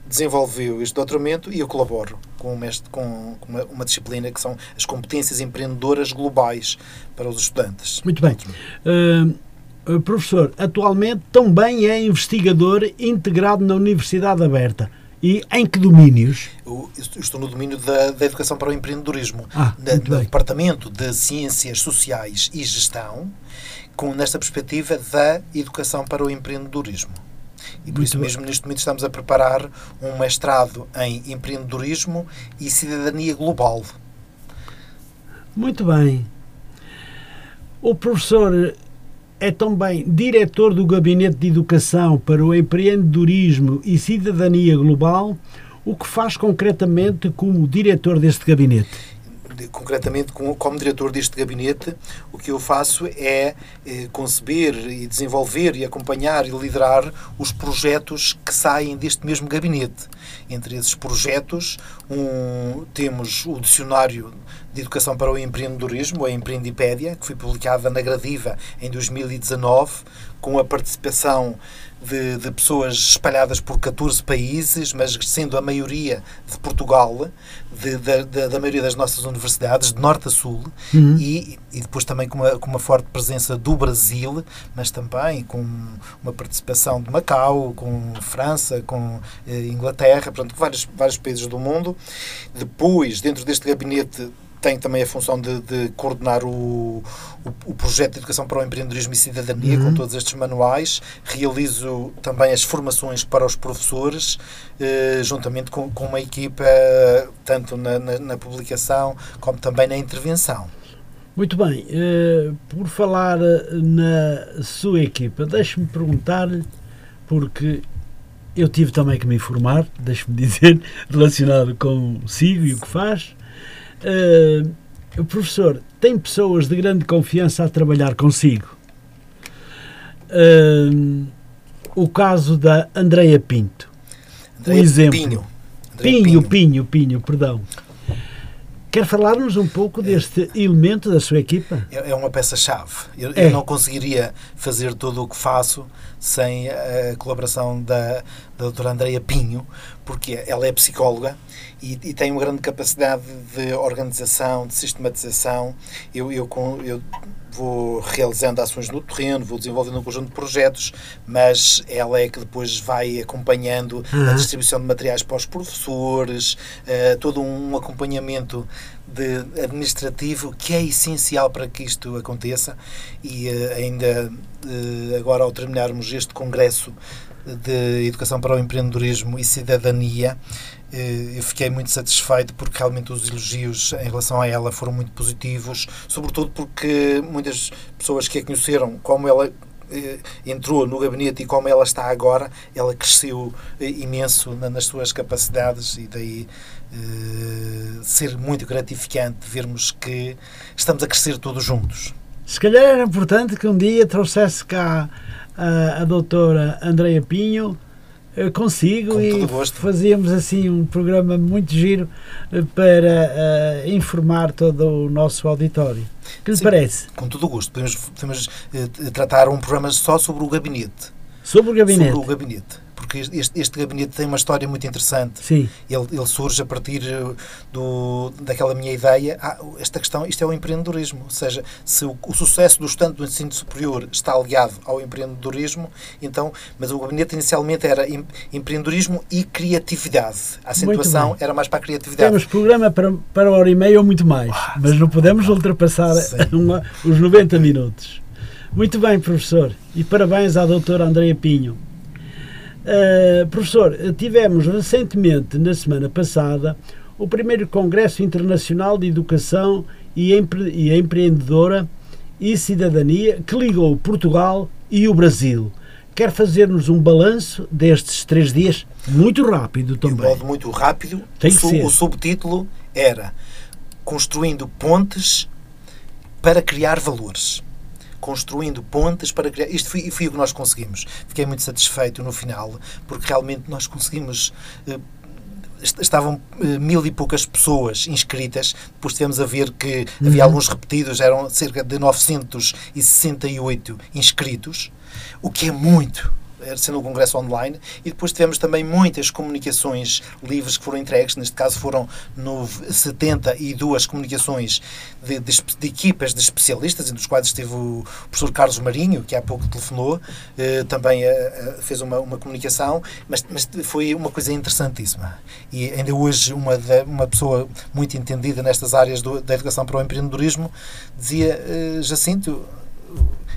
desenvolveu este doutoramento e eu colaboro com, mestre, com, uma, uma disciplina que são as competências empreendedoras globais para os estudantes. Muito bem. Uh, professor, atualmente também é investigador integrado na Universidade Aberta. E em que domínios? Eu, estou no domínio da, da educação para o empreendedorismo, Ah, na- no. Departamento de Ciências Sociais e Gestão, com, nesta perspectiva da educação para o empreendedorismo. E por Muito isso bem. mesmo, neste momento, estamos a preparar um mestrado em empreendedorismo e cidadania global. Muito bem. O professor é também diretor do Gabinete de Educação para o Empreendedorismo e Cidadania Global. O que faz concretamente como diretor deste gabinete? concretamente com- como diretor deste gabinete, o que eu faço é eh, conceber e desenvolver e acompanhar e liderar os projetos que saem deste mesmo gabinete. Entre esses projetos, um, temos o Dicionário de Educação para o Empreendedorismo, a Empreendipédia, que foi publicada na Gradiva em 2019, com a participação de, de pessoas espalhadas por 14 países, mas sendo a maioria de Portugal, de- da, da- da maioria das nossas universidades, de norte a sul, Uhum. e, e depois também com uma, com uma forte presença do Brasil, mas também com uma participação de Macau, com França, com eh, Inglaterra, portanto, vários, vários países do mundo. Depois, dentro deste gabinete, tem também a função de, de coordenar o, o, o projeto de educação para o empreendedorismo e cidadania, Uhum. com todos estes manuais. Realizo também as formações para os professores, eh, juntamente com, com uma equipa, tanto na, na, na publicação como também na intervenção. Muito bem. eh, por falar eh, na sua equipa, deixe-me perguntar-lhe, porque eu tive também que me informar, deixe-me dizer, relacionado consigo e o que faz. Eh, o professor tem pessoas de grande confiança a trabalhar consigo. Eh, o caso da Andreia Pinto. Andréa exemplo. Pinho. Andréa Pinho, Pinho, Pinho, perdão. Quer falar-nos um pouco deste elemento da sua equipa? É é uma peça-chave. Eu, É. eu não conseguiria fazer tudo o que faço sem a colaboração da, da doutora Andreia Pinho, porque ela é psicóloga e, e tem uma grande capacidade de organização, de sistematização. Eu, eu, eu vou realizando ações no terreno, vou desenvolvendo um conjunto de projetos, mas ela é que depois vai acompanhando a Aham. distribuição de materiais para os professores, eh, todo um acompanhamento de administrativo que é essencial para que isto aconteça e eh, ainda eh, agora ao terminarmos este congresso de Educação para o Empreendedorismo e Cidadania. Eu fiquei muito satisfeito porque realmente os elogios em relação a ela foram muito positivos, sobretudo porque muitas pessoas que a conheceram, como ela entrou no gabinete e como ela está agora, ela cresceu imenso nas suas capacidades e daí ser muito gratificante vermos que estamos a crescer todos juntos. Se calhar era importante que um dia trouxesse cá a, a doutora Andreia Pinho consigo e fazíamos assim um programa muito giro eh, para uh, informar todo o nosso auditório. que lhe Sim, parece? Com todo o gosto. Podemos, podemos uh, tratar um programa só sobre o gabinete. Sobre o gabinete? Sobre o gabinete porque este, este gabinete tem uma história muito interessante. Sim. Ele, ele surge a partir eh, do, daquela minha ideia. Ah, esta questão, isto é o empreendedorismo. Ou seja, se o, o sucesso do estudante do ensino superior está ligado ao empreendedorismo, então, mas o gabinete inicialmente era em, empreendedorismo e criatividade. A acentuação era mais para a criatividade. Temos programa para, para hora e meia ou muito mais, ah, mas não podemos ultrapassar uma, os 90 minutos. Muito bem, professor. E parabéns à doutora Andreia Pinho. Uh, professor, tivemos recentemente, na semana passada, o primeiro Congresso Internacional de Educação e, Empre e Empreendedora e Cidadania que ligou Portugal e o Brasil. Quer fazer-nos um balanço destes três dias? Muito rápido também. De modo muito rápido. Tem que o, ser. o subtítulo era Construindo Pontes para Criar Valores construindo pontes para criar. Isto foi, foi o que nós conseguimos. Fiquei muito satisfeito no final, porque realmente nós conseguimos. Eh, estavam eh, mil e poucas pessoas inscritas, depois tivemos a ver que uhum. havia alguns repetidos, eram cerca de 968 inscritos, o que é muito sendo um congresso online, e depois tivemos também muitas comunicações livres que foram entregues, neste caso foram no 72 comunicações de, de, de, equipas de especialistas, entre os quais esteve o professor Carlos Marinho, que há pouco telefonou, eh, também eh, fez uma, uma comunicação, mas, mas, foi uma coisa interessantíssima. E ainda hoje uma, uma pessoa muito entendida nestas áreas do, da educação para o empreendedorismo dizia, eh, Jacinto,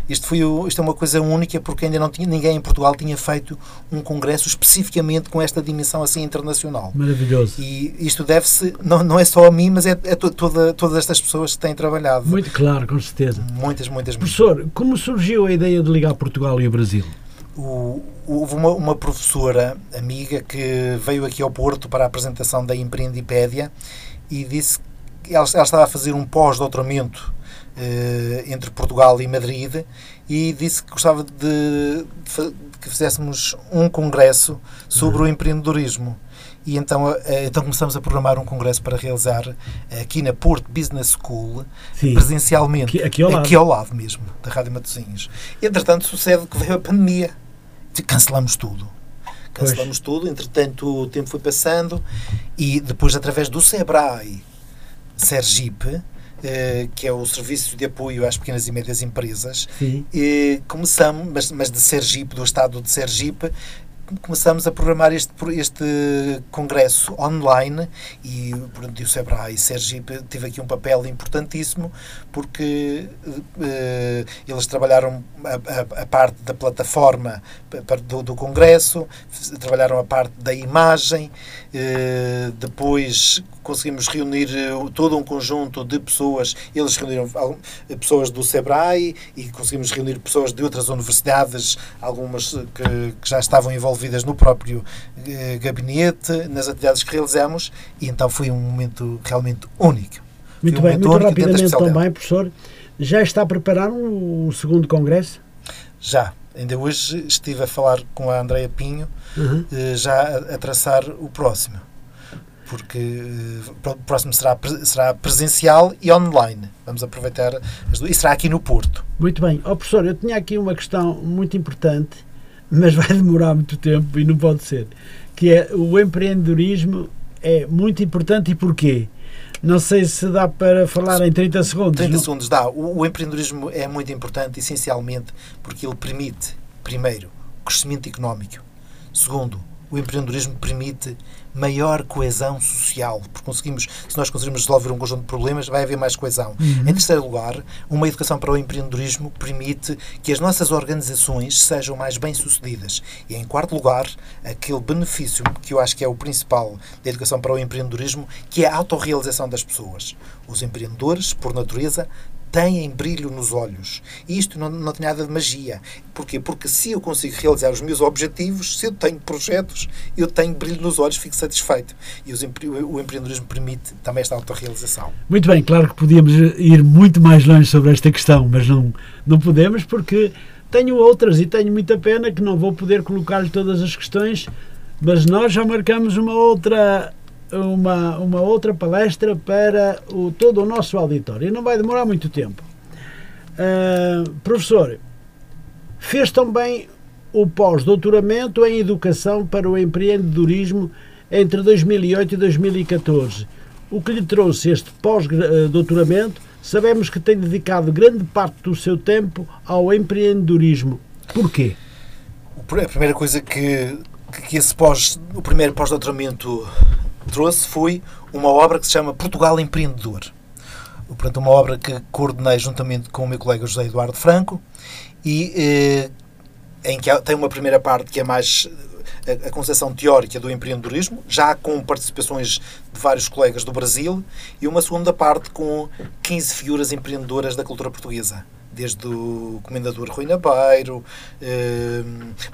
isto, foi o, isto é uma coisa única porque ainda não tinha ninguém em Portugal tinha feito um congresso especificamente com esta dimensão assim internacional. Maravilhoso. E isto deve-se, não, não é só a mim, mas é, é to, toda, todas estas pessoas que têm trabalhado. Muito claro, com certeza. Muitas, muitas. Professor, muitas. como surgiu a ideia de ligar Portugal e o Brasil? O, houve uma, uma, professora amiga que veio aqui ao Porto para a apresentação da Empreendipédia e disse que ela, ela estava a fazer um pós-doutoramento entre Portugal e Madrid e disse que gostava de, de que fizéssemos um congresso sobre uhum. o empreendedorismo. E então, eh, então começamos a programar um congresso para realizar aqui na Porto Business School, Sim. presencialmente, aqui, aqui, ao aqui, ao lado mesmo, da Rádio Matosinhos. Entretanto, sucede que veio a pandemia. Cancelamos tudo. Cancelamos pois. tudo, entretanto o tempo foi passando e depois através do Sebrae Sergipe, eh, que é o Serviço de Apoio às Pequenas e Médias Empresas. Sim. E começamos, mas, mas de Sergipe, do estado de Sergipe, começamos a programar este, este congresso online e, portanto, o Sebrae e Sergipe teve aqui um papel importantíssimo porque uh, eles trabalharam a, a, a, parte da plataforma do, do congresso, trabalharam a parte da imagem, uh, depois conseguimos reunir eh, todo um conjunto de pessoas, eles reuniram pessoas do Sebrae e conseguimos reunir pessoas de outras universidades, algumas que, que já estavam envolvidas no próprio eh, gabinete, nas atividades que realizamos, e então foi um momento realmente único. Muito um bem, muito rapidamente também, professor, já está a preparar o segundo congresso? Já. Ainda hoje estive a falar com a Andreia Pinho, uhum. Eh, já a, a traçar o próximo porque uh, o próximo será, será presencial e online. Vamos aproveitar as duas. E será aqui no Porto. Muito bem. Oh, professor, eu tinha aqui uma questão muito importante, mas vai demorar muito tempo e não pode ser, que é o empreendedorismo é muito importante e porquê? Não sei se dá para falar em 30 segundos. 30 não? segundos dá. O, o empreendedorismo é muito importante, essencialmente, porque ele permite, primeiro, crescimento económico. Segundo, o empreendedorismo permite maior coesão social, porque conseguimos, se nós conseguirmos resolver um conjunto de problemas, vai haver mais coesão. Uhum. Em terceiro lugar, uma educação para o empreendedorismo permite que as nossas organizações sejam mais bem-sucedidas. E em quarto lugar, aquele benefício que eu acho que é o principal da educação para o empreendedorismo, que é a autorrealização das pessoas. Os empreendedores, por natureza, têm brilho nos olhos. E isto não, não tem nada de magia. Porquê? Porque se eu consigo realizar os meus objetivos, se eu tenho projetos, eu tenho brilho nos olhos, fico satisfeito. E os, o empreendedorismo permite também esta autorrealização. Muito bem, claro que podíamos ir muito mais longe sobre esta questão, mas não, não podemos porque tenho outras e tenho muita pena que não vou poder colocar-lhe todas as questões, mas nós já marcamos uma outra uma, uma outra palestra para o, todo o nosso auditório. E não vai demorar muito tempo. Uh, professor, fez também o pós-doutoramento em Educação para o Empreendedorismo entre 2008 e 2014. O que lhe trouxe este pós-doutoramento, sabemos que tem dedicado grande parte do seu tempo ao empreendedorismo. Porquê? A primeira coisa que, que esse pós, o primeiro pós-doutoramento trouxe foi uma obra que se chama Portugal Empreendedor. Portanto, uma obra que coordenei juntamente com o meu colega José Eduardo Franco e eh, em que tem uma primeira parte que é mais eh, a, a concepção teórica do empreendedorismo, já com participações de vários colegas do Brasil, e uma segunda parte com 15 figuras empreendedoras da cultura portuguesa desde o Comendador Rui Nabeiro, eh,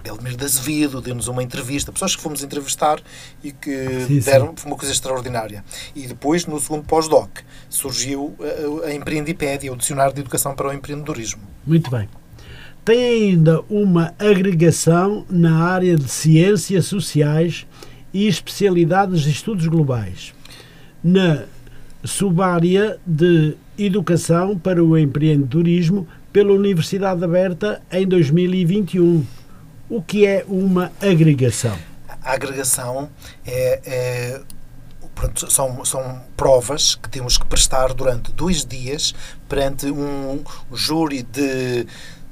Belmir de Azevedo, deu-nos uma entrevista, pessoas que fomos entrevistar e que sim, deram sim. uma coisa extraordinária. E depois, no segundo pós-doc, surgiu a, a Empreendipédia, o Dicionário de Educação para o Empreendedorismo. Muito bem. Tem ainda uma agregação na área de ciências sociais e especialidades de estudos globais. Na subárea de Educação para o Empreendedorismo pela Universidade Aberta em 2021. O que é uma agregação? A agregação é, é pronto, são, são provas que temos que prestar durante dois dias perante um júri de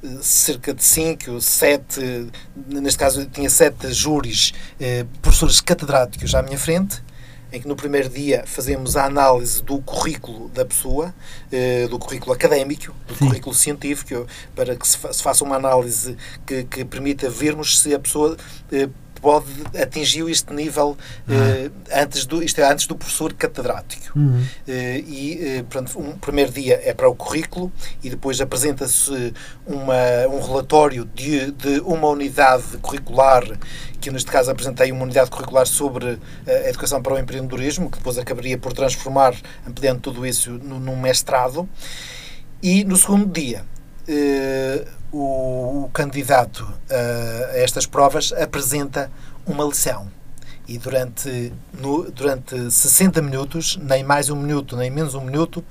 eh, cerca de cinco, sete, neste caso tinha sete júris, eh, professores catedráticos à minha frente, em que no primeiro dia fazemos a análise do currículo da pessoa, eh, do currículo académico, do Sim. currículo científico, para que se faça uma análise que, que permita vermos se a pessoa eh, pode atingiu este nível ah. uh, antes do isto é antes do professor catedrático uhum. uh, e uh, pronto, um primeiro dia é para o currículo e depois apresenta-se uma um relatório de, de uma unidade curricular que eu neste caso apresentei uma unidade curricular sobre a educação para o empreendedorismo que depois acabaria por transformar ampliando tudo isso num mestrado e no segundo dia o, o candidato a, a estas provas apresenta uma lição. E durante, no, durante 60 minutos, nem mais um minuto, nem menos um minuto,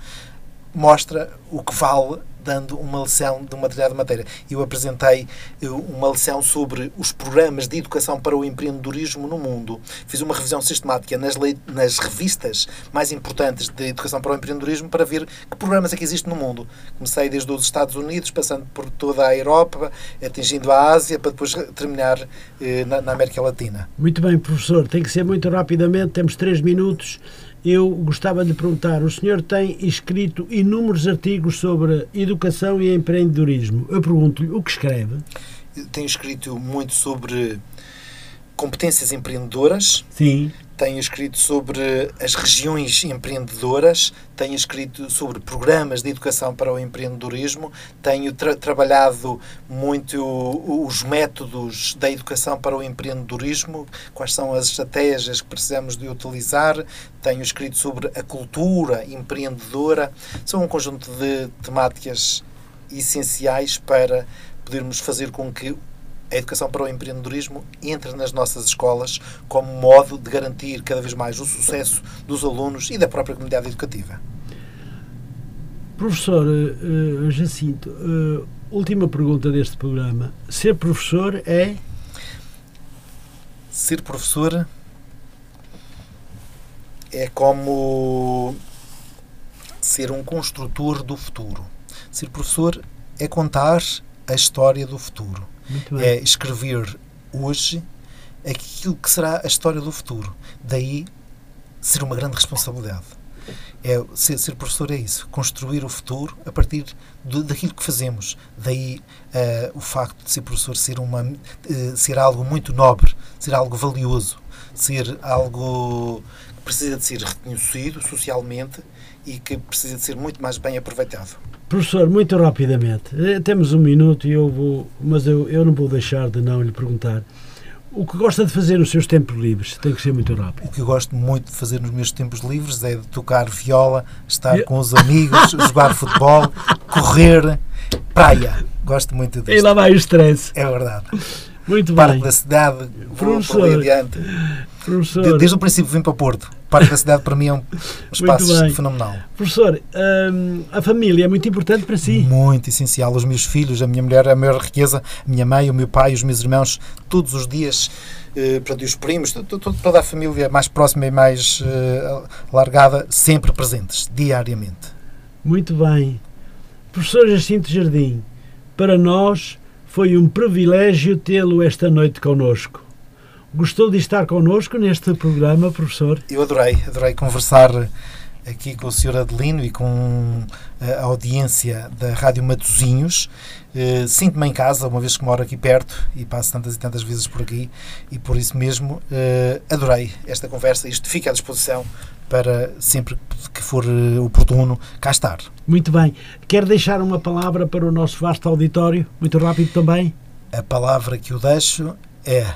mostra o que vale dando uma lição de uma determinada matéria. Eu apresentei eh, uma lição sobre os programas de educação para o empreendedorismo no mundo. Fiz uma revisão sistemática nas, nas revistas mais importantes de educação para o empreendedorismo para ver que programas é que existem no mundo. Comecei desde os Estados Unidos, passando por toda a Europa, atingindo a Ásia, para depois terminar eh, na, na América Latina. Muito bem, professor. Tem que ser muito rapidamente, temos três minutos eu gostava de perguntar: o senhor tem escrito inúmeros artigos sobre educação e empreendedorismo. Eu pergunto-lhe o que escreve? tenho escrito muito sobre competências empreendedoras. Sim tenho escrito sobre as regiões empreendedoras, tenho escrito sobre programas de educação para o empreendedorismo, tenho tra trabalhado muito os métodos da educação para o empreendedorismo, quais são as estratégias que precisamos de utilizar, tenho escrito sobre a cultura empreendedora. São um conjunto de temáticas essenciais para podermos fazer com que a educação para o empreendedorismo entra nas nossas escolas como modo de garantir cada vez mais o sucesso dos alunos e da própria comunidade educativa. Professor uh, Jacinto, uh, última pergunta deste programa. Ser professor é? Ser professor é como ser um construtor do futuro. Ser professor é contar a história do futuro é escrever hoje aquilo que será a história do futuro. Daí ser uma grande responsabilidade. É, ser, ser professor é isso, construir o futuro a partir do, daquilo que fazemos. Daí uh, o facto de ser professor ser, uma, uh, ser algo muito nobre, ser algo valioso, ser algo que precisa de ser reconhecido socialmente e que precisa de ser muito mais bem aproveitado. Professor, muito rapidamente, eh, temos um minuto e eu vou, mas eu, eu não vou deixar de não lhe perguntar. O que gosta de fazer nos seus tempos livres? Tem que ser muito rápido. O que eu gosto muito de fazer nos meus tempos livres é de tocar viola, estar com os amigos, jogar futebol, correr, praia. Gosto muito disso. E lá vai o stress. É verdade. Muito Parque bem. da cidade, vou Professor, por ali adiante. Professor, De- Desde o princípio vim para Porto. O Parque da cidade para mim é um espaço fenomenal. professor hum, a família é muito importante para si? Muito essencial. Os meus filhos, a minha mulher, a maior riqueza, a minha mãe, o meu pai, os meus irmãos, todos os dias, eh, e os primos, to- to- toda a família mais próxima e mais eh, alargada, sempre presentes, diariamente. Muito bem. Professor Jacinto Jardim, para nós foi um privilégio tê-lo esta noite connosco. Gostou de estar connosco neste programa, professor? Eu adorei, adorei conversar aqui com o Sr. Adelino e com eh, a audiência da Rádio Matozinhos. Eh, Sinto-me em casa, uma vez que moro aqui perto e passo tantas e tantas vezes por aqui, e por isso mesmo eh, adorei esta conversa. Isto fica à disposição para sempre que for oportuno cá estar. Muito bem. Quer deixar uma palavra para o nosso vasto auditório? Muito rápido também. A palavra que eu deixo é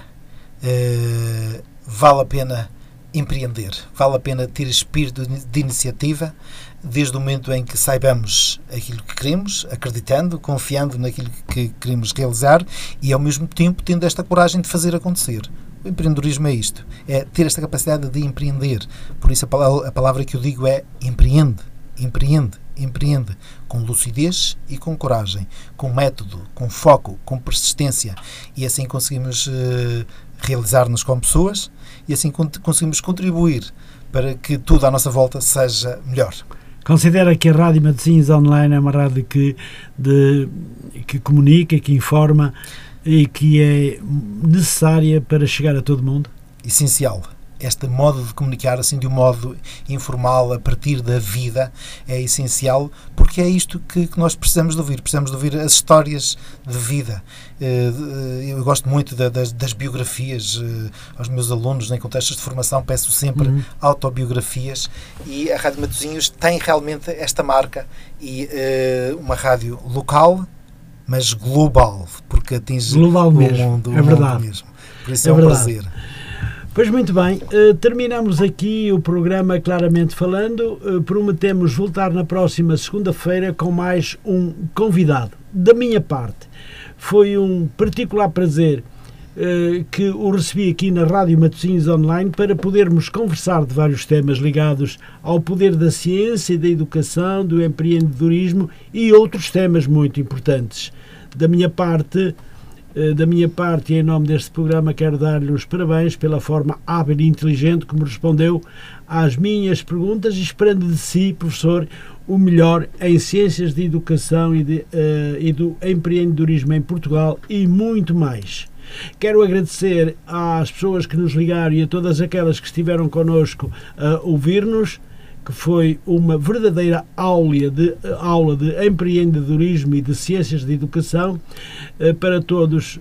vale a pena empreender, vale a pena ter espírito de iniciativa desde o momento em que saibamos aquilo que queremos, acreditando, confiando naquilo que queremos realizar e ao mesmo tempo tendo esta coragem de fazer acontecer. O empreendedorismo é isto, é ter esta capacidade de empreender. Por isso a palavra, que eu digo é empreende, empreende, empreende com lucidez e com coragem, com método, com foco, com persistência e assim conseguimos eh, realizar-nos como pessoas e assim con- conseguimos contribuir para que tudo à nossa volta seja melhor. Considera que a Rádio Matosinhos Online é uma rádio que, de, que comunica, que informa e que é necessária para chegar a todo mundo? Essencial. Este modo de comunicar assim de um modo informal a partir da vida é essencial porque é isto que, que nós precisamos de ouvir. Precisamos de ouvir as histórias de vida. Eh, de- Eu gosto muito da- das, das biografias eh, aos meus alunos em contextos de formação. Peço sempre Uhum. autobiografias e a Rádio Matosinhos tem realmente esta marca e eh, uma rádio local, mas global, porque atinge Global o mundo, é o mundo verdade. mesmo. Por isso É é, um verdade. prazer. Pois muito bem, eh, terminamos aqui o programa Claramente Falando. Eh, prometemos voltar na próxima segunda-feira com mais um convidado. Da minha parte, foi um particular prazer eh, que o recebi aqui na Rádio Matosinhos Online para podermos conversar de vários temas ligados ao poder da ciência da educação, do empreendedorismo e outros temas muito importantes. Da minha parte, da minha parte e em nome deste programa quero dar-lhe os parabéns pela forma hábil e inteligente como respondeu às minhas perguntas e esperando de si, professor, o melhor em ciências de educação e, de, eh, e do empreendedorismo em Portugal e muito mais. Quero agradecer às pessoas que nos ligaram e a todas aquelas que estiveram connosco a ouvir-nos, que foi uma verdadeira aula de, aula de empreendedorismo e de ciências de educação eh, para todos,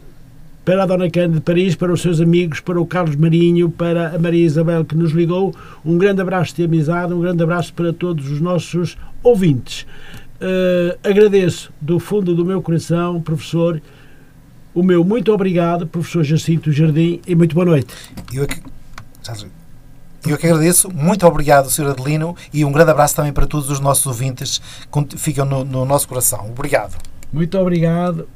para a Dona Cândida de Paris, para os seus amigos, para o Carlos Marinho, para a Maria Isabel que nos ligou. Um grande abraço de amizade, um grande abraço para todos os nossos ouvintes. Eh, agradeço do fundo do meu coração, professor, o meu muito obrigado, professor Jacinto Jardim, e muito boa noite. Eu é já sei. Eu que agradeço. Muito obrigado, Sr. Adelino, e um grande abraço também para todos os nossos ouvintes que ficam no, no nosso coração. Obrigado. Muito obrigado